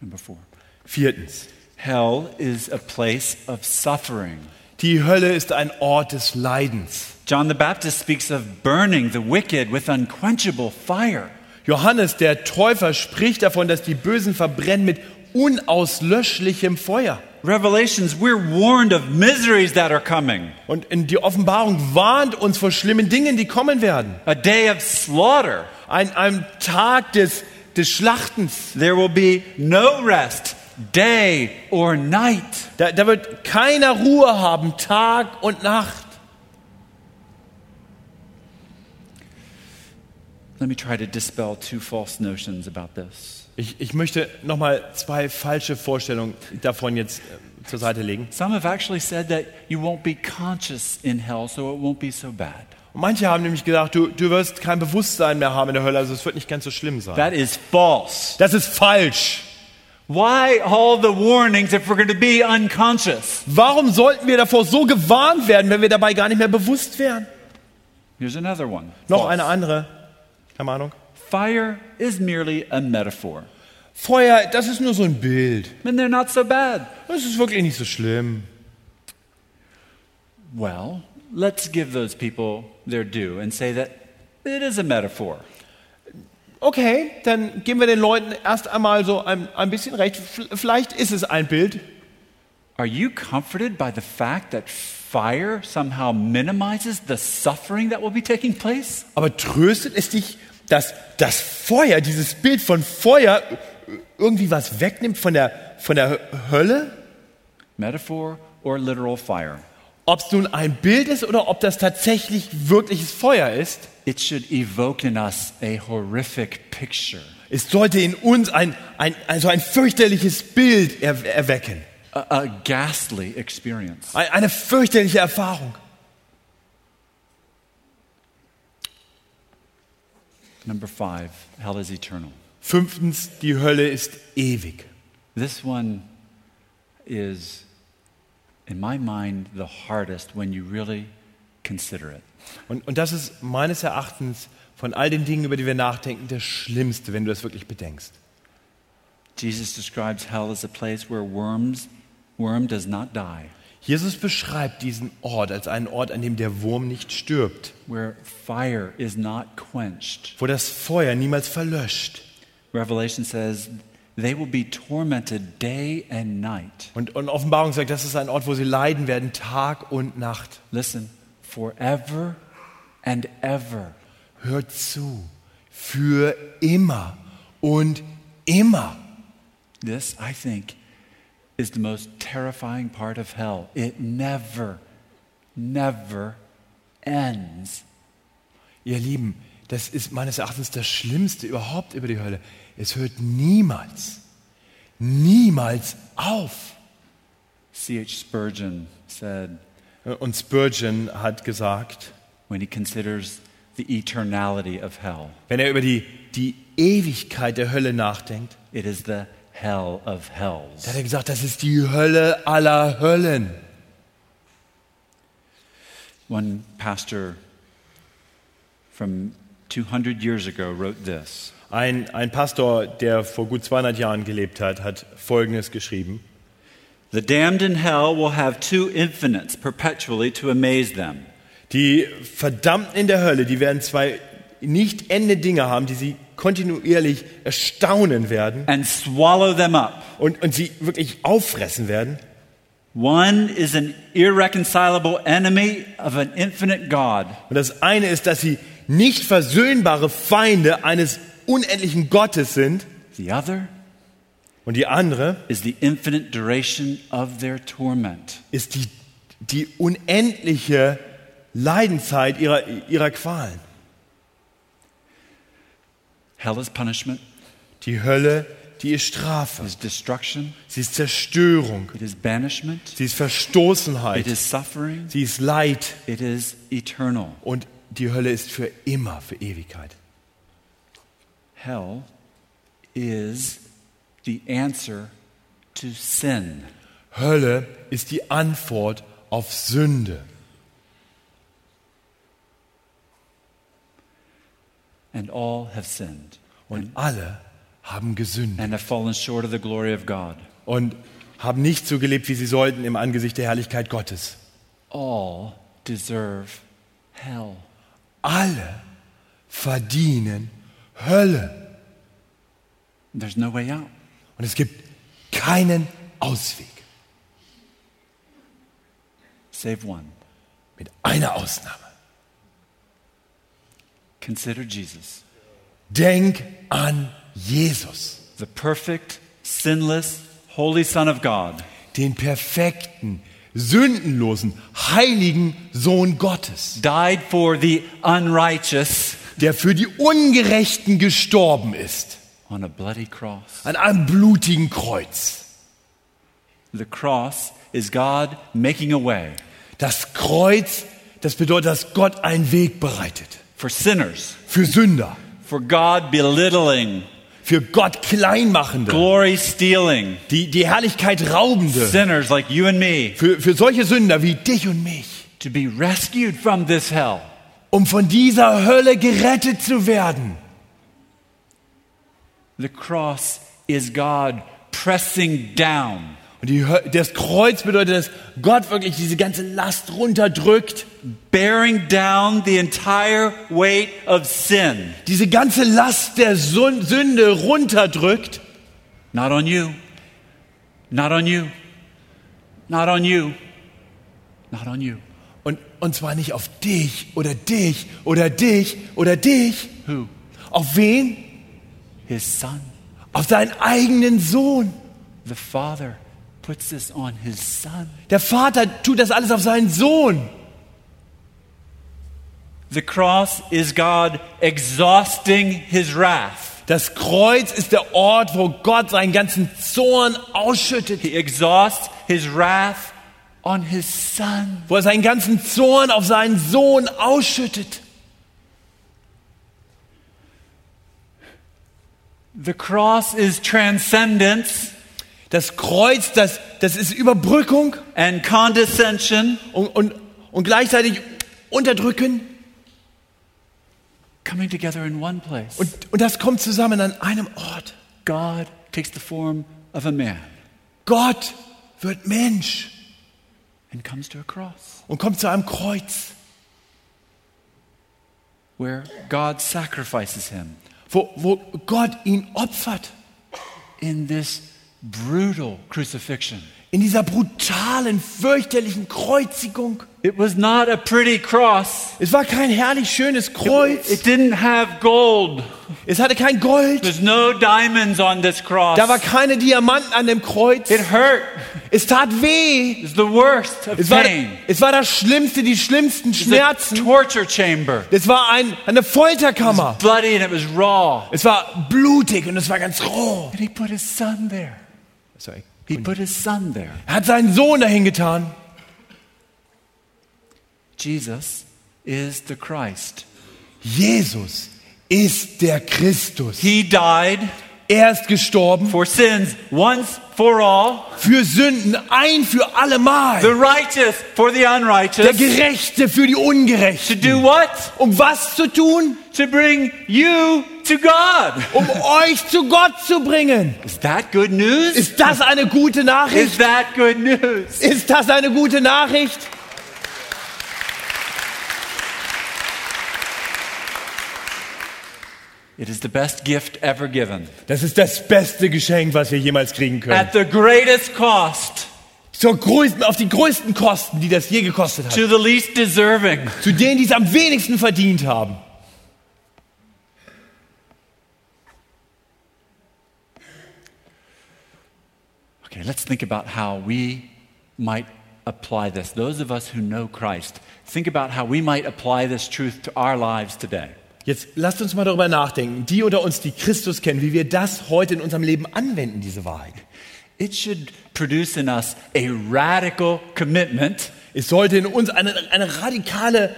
Number four. Viertens, Hell is a place of suffering. die Hölle ist ein Ort des Leidens. John the Baptist speaks of burning the wicked with unquenchable fire. Johannes, der Täufer, spricht davon, dass die Bösen verbrennen mit unauslöschlichem Feuer. Revelations, we're warned of miseries that are coming. Und in die Offenbarung warnt uns vor schlimmen Dingen, die kommen werden. A day of slaughter. Ein, ein Tag des, des Schlachtens. There will be no rest, day or night. Da, da wird keiner Ruhe haben, Tag und Nacht. Let me try to dispel two false notions about this. Ich, ich möchte nochmal zwei falsche Vorstellungen davon jetzt äh, zur Seite legen. Some have actually said that you won't be conscious in hell, so it won't be so bad. Und manche haben nämlich gesagt, du, du wirst kein Bewusstsein mehr haben in der Hölle, also es wird nicht ganz so schlimm sein. That is false. Das ist falsch. Why all the warnings if we're going to be unconscious? Warum sollten wir davor so gewarnt werden, wenn wir dabei gar nicht mehr bewusst wären? Here's another one. Noch False. eine andere. Keine Ahnung. Fire is merely a metaphor. Feuer, das ist nur so ein Bild. And they're not so bad. Das ist wirklich nicht so schlimm. Well, let's give those people their due and say that it is a metaphor. Okay, dann geben wir den Leuten erst einmal so ein, ein bisschen recht. Vielleicht ist es ein Bild. Are you comforted by the fact that fire somehow minimizes the suffering that will be taking place? Aber tröstet es dich, dass das Feuer, dieses Bild von Feuer, irgendwie was wegnimmt von der, von der Hölle? Metaphor or literal fire? Ob es nun ein Bild ist oder ob das tatsächlich wirkliches Feuer ist? It should evoke in us a horrific picture, Es sollte in uns ein, ein, also ein fürchterliches Bild er, erwecken. a, a ghastly experience. Ein, eine fürchterliche Erfahrung. Number five, hell is eternal. Fünftens, die Hölle ist ewig. This one is, in my mind, the hardest when you really consider it. Und, und das ist meines Erachtens von all den Dingen, über die wir nachdenken, das Schlimmste, wenn du das wirklich bedenkst. Jesus describes hell as a place where worms, worm does not die, Jesus beschreibt diesen Ort als einen Ort, an dem der Wurm nicht stirbt, where fire is not quenched. wo das Feuer niemals verlöscht. Revelation says they will be tormented day and night. Und, und Offenbarung sagt, das ist ein Ort, wo sie leiden werden, Tag und Nacht. Listen, forever and ever. Hört zu, für immer und immer. This, I think, is the most terrifying part of hell. It never, never ends. Ihr Lieben, das ist meines Erachtens das Schlimmste überhaupt über die Hölle. Es hört niemals, niemals auf. C.H. Spurgeon said, Und Spurgeon hat gesagt, when he considers the eternality of hell, wenn er über die, die Ewigkeit der Hölle nachdenkt, it is the hell of hells. da hat er gesagt, das ist die Hölle aller Höllen. One pastor from 200 years ago wrote this Ein, ein Pastor, der vor gut 200 Jahren gelebt hat, hat Folgendes geschrieben. The damned in hell will have two infinites perpetually to amaze them. Die Verdammten in der Hölle, die werden zwei nicht ende Dinge haben, die sie kontinuierlich erstaunen werden and swallow them up. und, und sie wirklich auffressen werden. One is an irreconcilable enemy of an infinite God. Und das eine ist, dass sie nicht versöhnbare Feinde eines unendlichen Gottes sind. The other Und die andere is the infinite duration of their torment. ist die, die unendliche Leidenzeit ihrer, ihrer Qualen. Hell is punishment, Die Hölle, die ist Strafe. it is destruction, Sie ist Zerstörung. it is banishment, Sie ist it Verstoßenheit. is suffering, Sie ist Leid. it is eternal. Und die Hölle ist für immer, für Ewigkeit. Hell is the answer to sin. Hölle ist die Antwort auf Sünde. And all have sinned Und alle haben gesündigt and have fallen short of the glory of God. und haben nicht so gelebt, wie sie sollten im Angesicht der Herrlichkeit Gottes. All deserve hell. Alle verdienen Hölle. There's no way out. Und es gibt keinen Ausweg. Save one. Mit einer Ausnahme. Consider Jesus, Denk an Jesus, the perfect, sinless, holy Son of God, den perfekten, sündenlosen, heiligen Sohn Gottes, died for the unrighteous der für die Ungerechten gestorben ist. on a bloody cross. An einem blutigen Kreuz. The cross is God making a way Das Kreuz, das bedeutet, dass Gott einen Weg bereitet. For sinners, Für Sünder. for God belittling, Für Gott Kleinmachende. glory stealing Die, die Herrlichkeit raubende. sinners like you and me Für, für solche Sünder wie dich und mich. to be rescued from this hell. Um von dieser Hölle gerettet zu werden. The cross is God pressing down, Und die, das Kreuz bedeutet, dass Gott wirklich diese ganze Last runterdrückt. bearing down the entire weight of sin. Diese ganze Last der Sünde runterdrückt. Not on you. Not on you. Not on you. Not on you. Und, und zwar nicht auf dich oder dich oder dich oder dich. Who? Auf wen? His son. Auf seinen eigenen Sohn. The father puts this on his son. Der Vater tut das alles auf seinen Sohn. The cross is God exhausting his wrath. Das Kreuz ist der Ort, wo Gott seinen ganzen Zorn ausschüttet. He exhausts his wrath on his son. Wo er seinen ganzen Zorn auf seinen Sohn ausschüttet. The cross is transcendence Das Kreuz, das, das ist Überbrückung and condescension und, und, und gleichzeitig Unterdrücken. coming together in one place. Und, und das kommt zusammen an einem Ort. God takes the form of a man Gott wird Mensch and comes to a cross und kommt zu einem Kreuz, where God sacrifices him. wo, wo Gott ihn opfert. in this brutal crucifixion. In dieser brutalen, fürchterlichen Kreuzigung. It was not a pretty cross. Es war kein herrlich schönes Kreuz. It didn't have gold. Es hatte kein Gold. There's no diamonds on this cross. Da war keine Diamanten an dem Kreuz. It hurt. Es tat weh. It's the worst of Es war, pain. es war das Schlimmste, die schlimmsten It's a Schmerzen. torture chamber. Es war ein, eine Folterkammer. Bloody and it was raw. Es war blutig und es war ganz roh. And he put his son there. Sorry. He put his son there. Er hat seinen Sohn dahin getan. Jesus is the Christ. Jesus ist der Christus. He died Er ist gestorben for sins once for all, für Sünden ein für alle the Mal. righteous for the Der unrighteous. Gerechte für die To Ungerechten. do what? Um was zu tun? To bring you to God. Um euch zu Gott zu bringen. Is that good news? Ist das eine gute Is Nachricht? that good news? Ist das eine gute Nachricht? It is the best gift ever given. Das ist das beste Geschenk, was wir jemals kriegen können. At the greatest cost Zur größten, auf die größten Kosten, die das je gekostet hat. to the least deserving. Zu denen, die es am wenigsten verdient haben. Okay, let's think about how we might apply this. Those of us who know Christ, think about how we might apply this truth to our lives today. Jetzt lasst uns mal darüber nachdenken, die unter uns, die Christus kennen, wie wir das heute in unserem Leben anwenden, diese Wahrheit. It should produce in us a radical commitment Es sollte in uns eine, eine radikale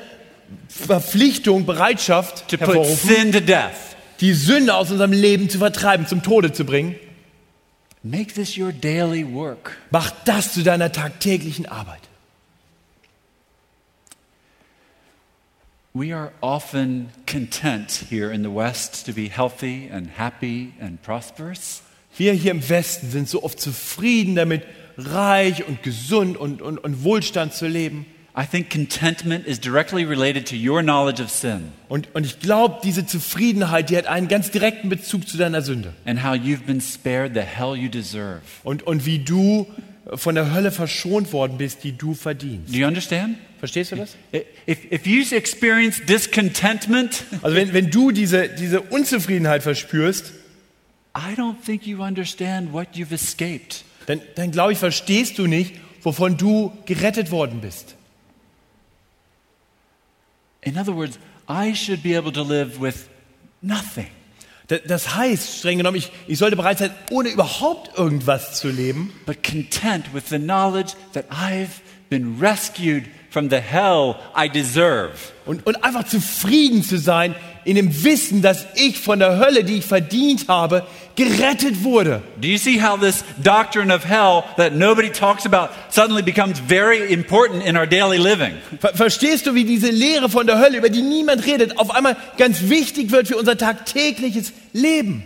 Verpflichtung, Bereitschaft to put sin to death. die Sünde aus unserem Leben zu vertreiben, zum Tode zu bringen. Make this your daily work. Mach das zu deiner tagtäglichen Arbeit. We are often content here in the West to be healthy and happy and prosperous. Wir hier im Westen sind so oft zufrieden damit, reich und gesund und, und, und Wohlstand zu leben. I think contentment is directly related to your knowledge of sin Und, und ich glaube, diese Zufriedenheit, die hat einen ganz direkten Bezug zu deiner Sünde. and how you've been spared the hell you deserve. Und, und wie du von der Hölle verschont worden bist, die du verdienst. Do you understand? Verstehst du das? If, if you experience discontentment, Also wenn, wenn du diese, diese Unzufriedenheit verspürst, I don't think you understand what you've escaped. dann, dann glaube ich, verstehst du nicht, wovon du gerettet worden bist. In other words, I should be able to live with nothing. Da- Das heißt, streng genommen, ich, ich sollte bereit sein, ohne überhaupt irgendwas zu leben, but content with the knowledge that I've been rescued from the hell I deserve. und, und einfach zufrieden zu sein in dem Wissen, dass ich von der Hölle, die ich verdient habe, gerettet wurde. Do you see how this doctrine of hell that nobody talks about suddenly becomes very important in our daily living? Ver verstehst du, wie diese Lehre von der Hölle, über die niemand redet, auf einmal ganz wichtig wird für unser tagtägliches Leben?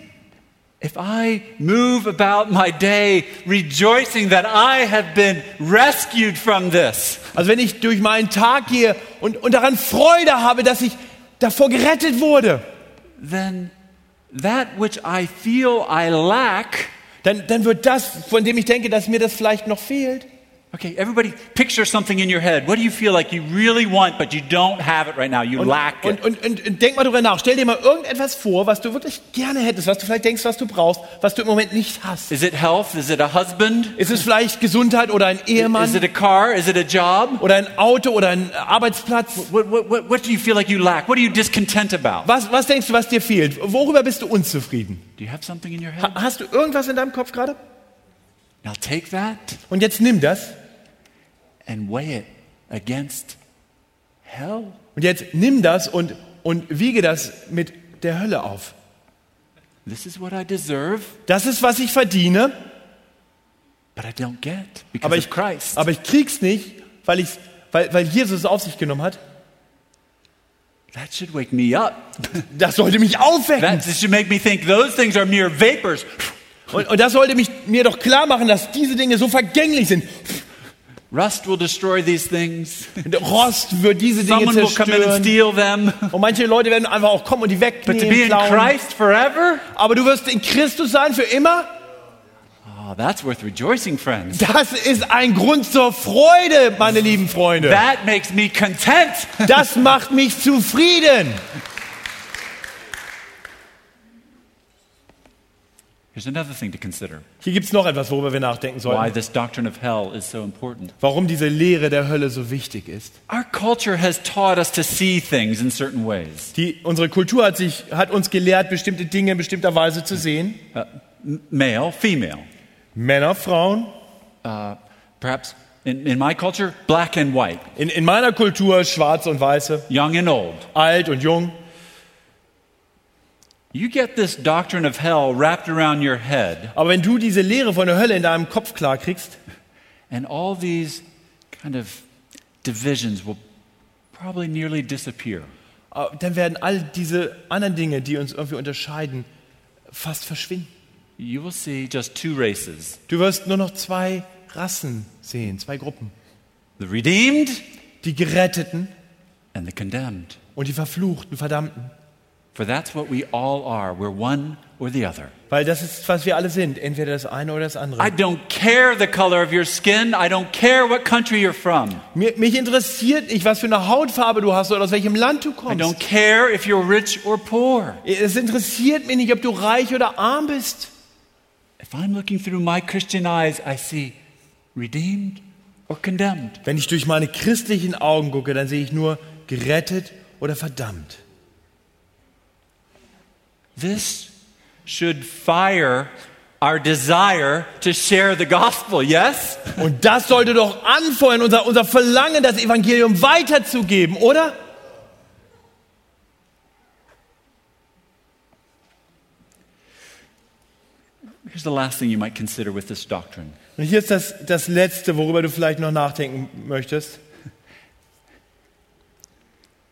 If I move about my day rejoicing that I have been rescued from this, Also wenn ich durch meinen Tag gehe und, und daran Freude habe, dass ich davor gerettet wurde, then that which I feel I lack. dann, dann wird das, von dem ich denke, dass mir das vielleicht noch fehlt. Okay, everybody picture something in your head. What do you feel like you really want, but you don't have it right now? You Und, lack it. und, und, und denk mal drüber nach. Stell dir mal irgendetwas vor, was du wirklich gerne hättest, was du vielleicht denkst, was du brauchst, was du im Moment nicht hast. Is it health? Is it a husband? Ist es vielleicht Gesundheit oder ein Is Ehemann it a car? Is it a job? oder ein Auto oder ein Arbeitsplatz? What, what, what, what do you feel like you lack? What are you discontent about? Was, was denkst du, was dir fehlt? Worüber bist du unzufrieden? Do you have something in your head? Ha hast du irgendwas in deinem Kopf gerade? Now take that Und jetzt nimm das and weigh it against hell. und jetzt nimm das und, und wiege das mit der Hölle auf. This is what I deserve, Das ist, was ich verdiene, but I don't get because aber of ich, Christ. aber ich krieg's nicht, weil, ich's, weil, weil Jesus es auf sich genommen hat. That should wake me up. Das sollte mich aufwecken. That should make me think those things are mere vapors. Und, und das sollte mich, mir doch klar machen, dass diese Dinge so vergänglich sind. Rust will destroy these things. Rost wird diese Dinge Someone will come in and zerstören. steal them. Und manche Leute werden einfach auch kommen und die But to be wegnehmen, in klauen. Christ forever, Aber du wirst in Christus sein für immer? Oh, that's worth rejoicing, friends. Das ist ein Grund zur Freude, meine lieben Freunde. That makes me content. Das macht mich zufrieden. Here's another thing to consider Hier gibt es noch etwas, worüber wir nachdenken why sollten. this doctrine of hell is so important. Warum diese Lehre der Hölle so wichtig ist. Our culture has taught us to see things in certain ways. Die, unsere Kultur hat, sich, hat uns gelehrt, bestimmte Dinge in bestimmter Weise zu sehen. Uh, male, female. Männer, Frauen. Uh, perhaps in, in my culture, black and white, In, in meiner Kultur schwarze und weiße, young and old. alt und jung. You get this doctrine of hell wrapped around your head, Aber wenn du diese Lehre von der Hölle in deinem Kopf klar kriegst, and all these kind of divisions will probably nearly disappear. äh, dann werden all diese anderen Dinge, die uns irgendwie unterscheiden, fast verschwinden. You will see just two races Du wirst nur noch zwei Rassen sehen, zwei Gruppen. the redeemed Die Geretteten and the condemned. und die Verfluchten, Verdammten. For that's what we all are. We're one or the other. Weil das ist, was wir alle sind, entweder das eine oder das andere. I don't care the color of your skin. I don't care what country you're from. Mir, mich interessiert nicht, was für eine Hautfarbe du hast oder aus welchem Land du I kommst. don't care if you're rich or poor. Es interessiert mich nicht, ob du reich oder arm bist. If I'm looking through my Christian eyes, I see redeemed or condemned. Wenn ich durch meine christlichen Augen gucke, dann sehe ich nur gerettet oder verdammt. This should fire our desire to share the gospel, yes? Und das sollte doch anfeuern, unser, unser Verlangen, das Evangelium weiterzugeben, oder? Here's the last thing you might consider with this doctrine Und hier ist das, das Letzte, worüber du vielleicht noch nachdenken möchtest.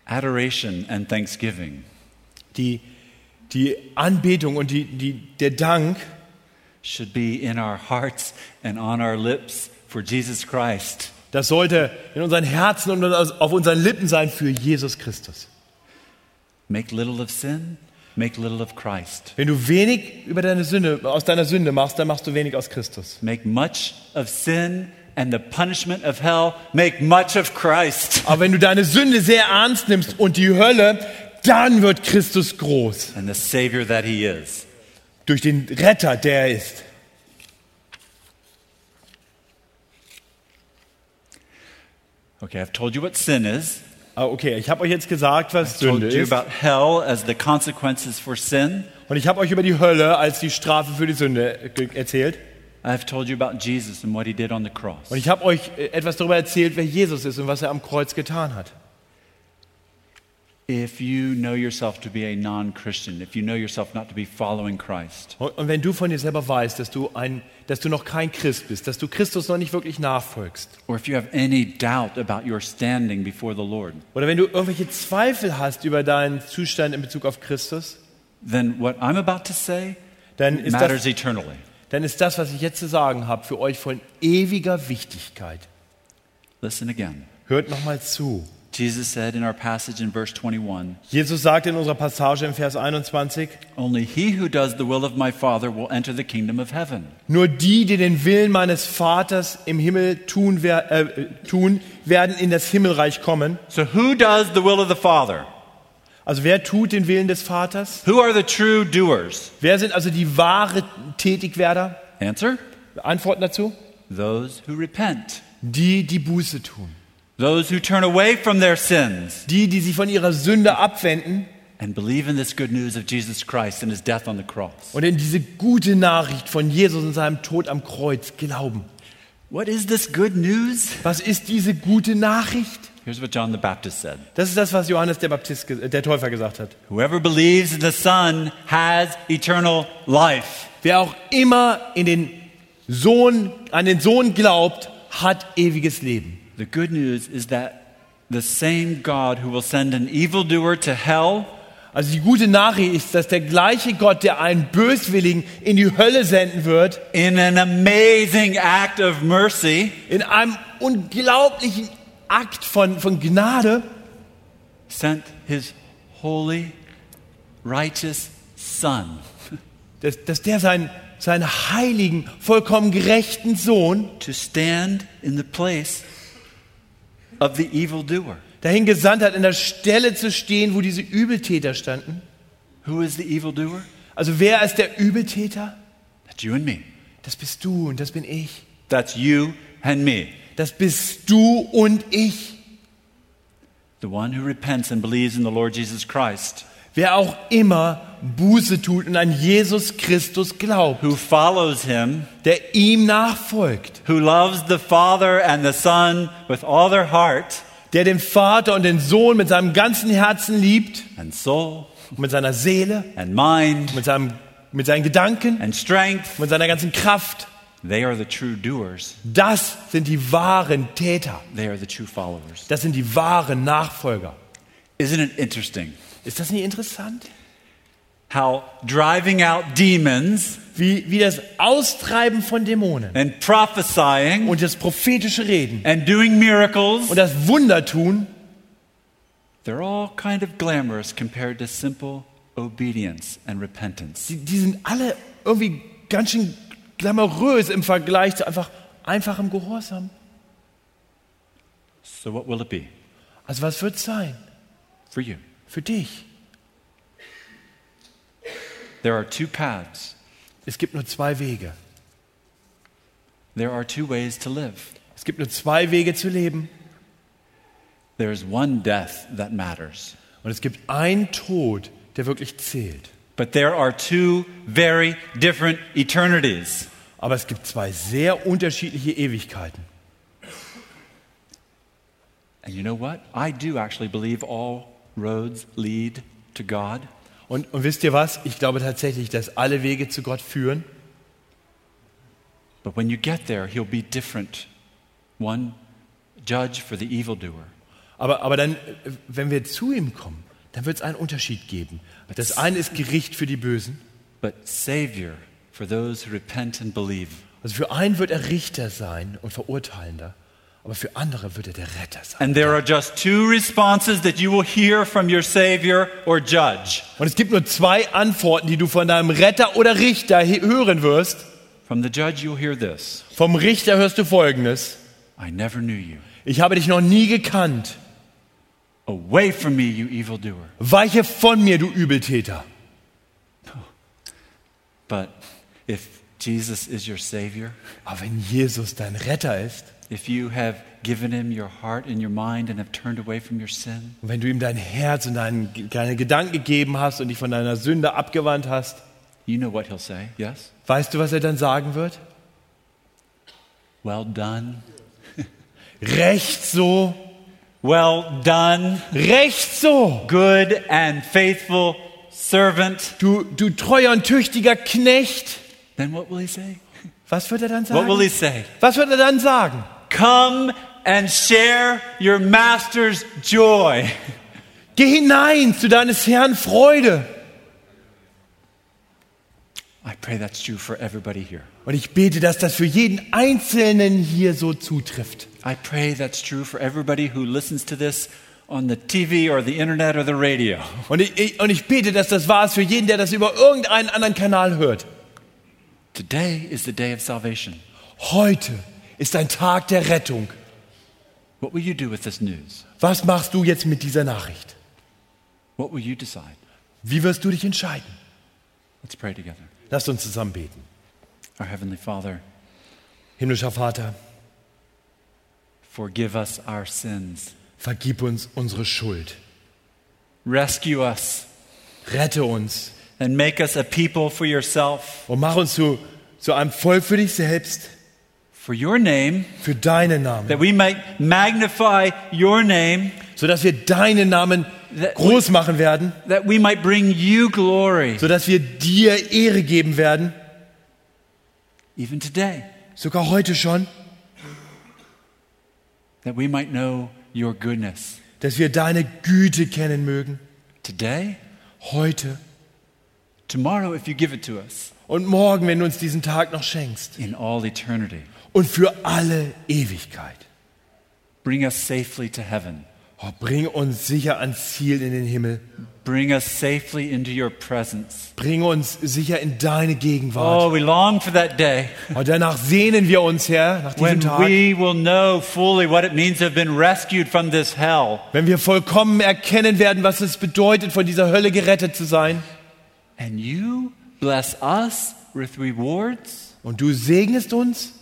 adoration and thanksgiving. Die, die Anbetung und die, die, der Dank should be in our hearts and on our lips for Jesus Christ. Das sollte in unseren Herzen und auf unseren Lippen sein für Jesus Christus. Make little of sin, make little of Christ. Wenn du wenig über deine Sünde, aus deiner Sünde machst, dann machst du wenig aus Christus. Make much of sin and the punishment of hell, make much of Christ. Aber wenn du deine Sünde sehr ernst nimmst und die Hölle, dann wird Christus groß. And the Savior that He is. Durch den Retter, der er ist. Okay, I've told you what sin is. Ah, Okay, ich habe euch jetzt gesagt, was told Sünde you ist. about hell as the consequences for sin. Und ich habe euch über die Hölle als die Strafe für die Sünde erzählt. I've told you about Jesus and what He did on the cross. Und ich habe euch äh, etwas darüber erzählt, wer Jesus ist und was er am Kreuz getan hat. If you know yourself to be a non Christian, if you know yourself not to be following Christ, Und und wenn du von dir selber weißt, dass du, ein, dass du noch kein Christ bist, dass du Christus noch nicht wirklich nachfolgst, or if you have any doubt about your standing before the Lord, oder wenn du irgendwelche Zweifel hast über deinen Zustand in Bezug auf Christus, then what I'm about to say dann ist matters das, eternally. dann ist das, was ich jetzt zu sagen habe, für euch von ewiger Wichtigkeit. Listen again. Hört nochmal zu. Jesus said in our passage in verse 21 Jesus sagt in unserer Passage im Vers 21, Only he who does the will of my Father will enter the kingdom of heaven. nur die, die den Willen meines Vaters im Himmel tun, wer, äh, tun werden in das Himmelreich kommen. So, who does the will of the Father? Also wer tut den Willen des Vaters? Who are the true doers? Wer sind also die wahre Tätigwerder? Answer Antworten dazu? those who repent, Die, die Buße tun. Those who turn away from their sins Die, die sich von ihrer Sünde abwenden and believe in this good news of Jesus Christ and his death on the cross. und in diese gute Nachricht von Jesus und seinem Tod am Kreuz glauben. What is this good news? Was ist diese gute Nachricht? Here's what John the Baptist said Das ist das, was Johannes der, Baptist, äh, der Täufer gesagt hat. Whoever believes in the Son has eternal life. Wer auch immer in den Sohn, an den Sohn glaubt, hat ewiges Leben. The good news is that the same God who will send an evildoer to hell Also die gute Nachricht ist, dass der gleiche Gott, der einen Böswilligen in die Hölle senden wird, in an amazing act of mercy in einem unglaublichen Akt von, von Gnade, sent his holy, righteous Son. dass, dass der seinen seinen heiligen, vollkommen gerechten Sohn to stand in the place of the evildoer. dahin gesandt hat, an der Stelle zu stehen, wo diese Übeltäter standen. Who is the evildoer? Also wer ist der Übeltäter? That's you and me. Das bist du und das bin ich. That's you and me. Das bist du und ich. The one who repents and believes in the Lord Jesus Christ, Wer auch immer Buße tut und an Jesus Christus glaubt, who follows him, der ihm nachfolgt, who loves the Father and the Son with all their heart der den Vater und den Sohn mit seinem ganzen Herzen liebt, and soul mit seiner Seele, and mind mit, seinem, mit seinen Gedanken, and strength, mit seiner ganzen Kraft. they are the true doers. Das sind die wahren Täter. They are the true followers. Das sind die wahren Nachfolger. Isn't it interesting Ist das nicht interessant? how driving out demons Wie, wie das Austreiben von Dämonen and prophesying und das prophetische Reden and doing miracles, und das Wundertun, they're all kind of glamorous compared to simple obedience and repentance. die, die sind alle irgendwie ganz schön glamourös im Vergleich zu einfach einfachem Gehorsam. So, what will it be Also was wird es sein for you? Für dich? There are two paths, Es gibt nur zwei Wege. there are two ways to live. Es gibt nur zwei Wege zu leben. There is one death that matters, Und es gibt einen Tod, der wirklich zählt. but there are two very different eternities. Aber es gibt zwei sehr unterschiedliche Ewigkeiten. And you know what? I do actually believe all roads lead to God. Und, und wisst ihr was? Ich glaube tatsächlich, dass alle Wege zu Gott führen. But when you get there, He'll be different. One judge for the evildoer, Aber, aber dann, wenn wir zu ihm kommen, dann wird es einen Unterschied geben. Das eine ist Gericht für die Bösen. but Savior for those who repent and believe. Also für einen wird er Richter sein und Verurteilender. Aber für andere wird er der Retter sein. And there are just two responses that you will hear from your Savior or judge. Und es gibt nur zwei Antworten, die du von deinem Retter oder Richter hören wirst. From the judge, you'll hear this Vom Richter hörst du Folgendes. I never knew you. Ich habe dich noch nie gekannt. Away from me, you evildoer. Weiche von mir, du Übeltäter. But if Jesus is your Savior, Aber wenn Jesus dein Retter ist if you have given him your heart and your mind and have turned away from your sin, und wenn du ihm dein Herz und deinen, deine Gedanken gegeben hast und dich von deiner Sünde abgewandt hast, you know what he'll say, yes? weißt du, was er dann sagen wird? Well done. Recht so, Well done, recht so. good and faithful servant. Du, du treuer und tüchtiger Knecht. Then what will he say? Was wird er dann What will he sagen? say? Was wird er dann sagen? Come and share your master's joy. Geh hinein zu deines Herrn Freude. I pray that's true for everybody here. Und ich bete, dass das für jeden Einzelnen hier so zutrifft. I pray that's true for everybody who listens to this on the TV or the internet or the radio. Und ich, ich, und ich bete, dass das wahr ist für jeden, der das über irgendeinen anderen Kanal hört. Today is the day of salvation. Heute ist ein Tag der Rettung. What will you do with this news? Was machst du jetzt mit dieser Nachricht? What will you decide? Wie wirst du dich entscheiden? Let's pray together. Lasst uns zusammen beten. Our Heavenly Father, Himmlischer Vater, forgive us our sins. vergib uns unsere Schuld. Rescue us Rette uns and make us a people for yourself, und mach uns zu, zu einem Volk für dich selbst, for your name, für deinen Namen, that we might magnify your name, sodass wir deinen Namen groß machen werden, that we might bring you glory, sodass wir dir Ehre geben werden, even today, sogar heute schon, that we might know your goodness. dass wir deine Güte kennen mögen. Today, Heute. Tomorrow, if you give it to us, und morgen, wenn du uns diesen Tag noch schenkst. in all eternity. Und für alle Ewigkeit. Bring us safely to heaven. Oh, bring uns sicher ans Ziel in den Himmel. Bring us safely into your presence. Bring uns sicher in deine Gegenwart. Oh, we long for that day Und danach sehnen wir uns, Herr, nach diesem when Tag, we will know fully what it means to have been rescued from this hell. wenn wir vollkommen erkennen werden, was es bedeutet, von dieser Hölle gerettet zu sein. And you bless us with rewards. Und du segnest uns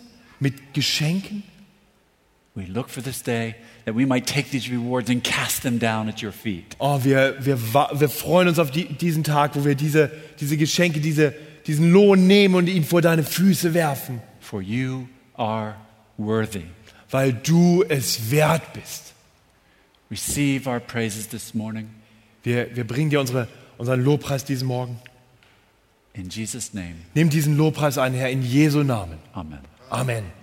mit Geschenken. We look for this day that we might take these rewards and cast them down at your feet. Oh, wir, wir, wir freuen uns auf die, diesen Tag, wo wir diese, diese Geschenke, diese, diesen Lohn nehmen und ihn vor deine Füße werfen, For you are worthy. weil du es wert bist. Receive our praises this morning. Wir, wir bringen dir unsere, unseren Lobpreis diesen Morgen. In Jesus' name, Nimm diesen Lobpreis an, Herr, in Jesu Namen. amen. Amen.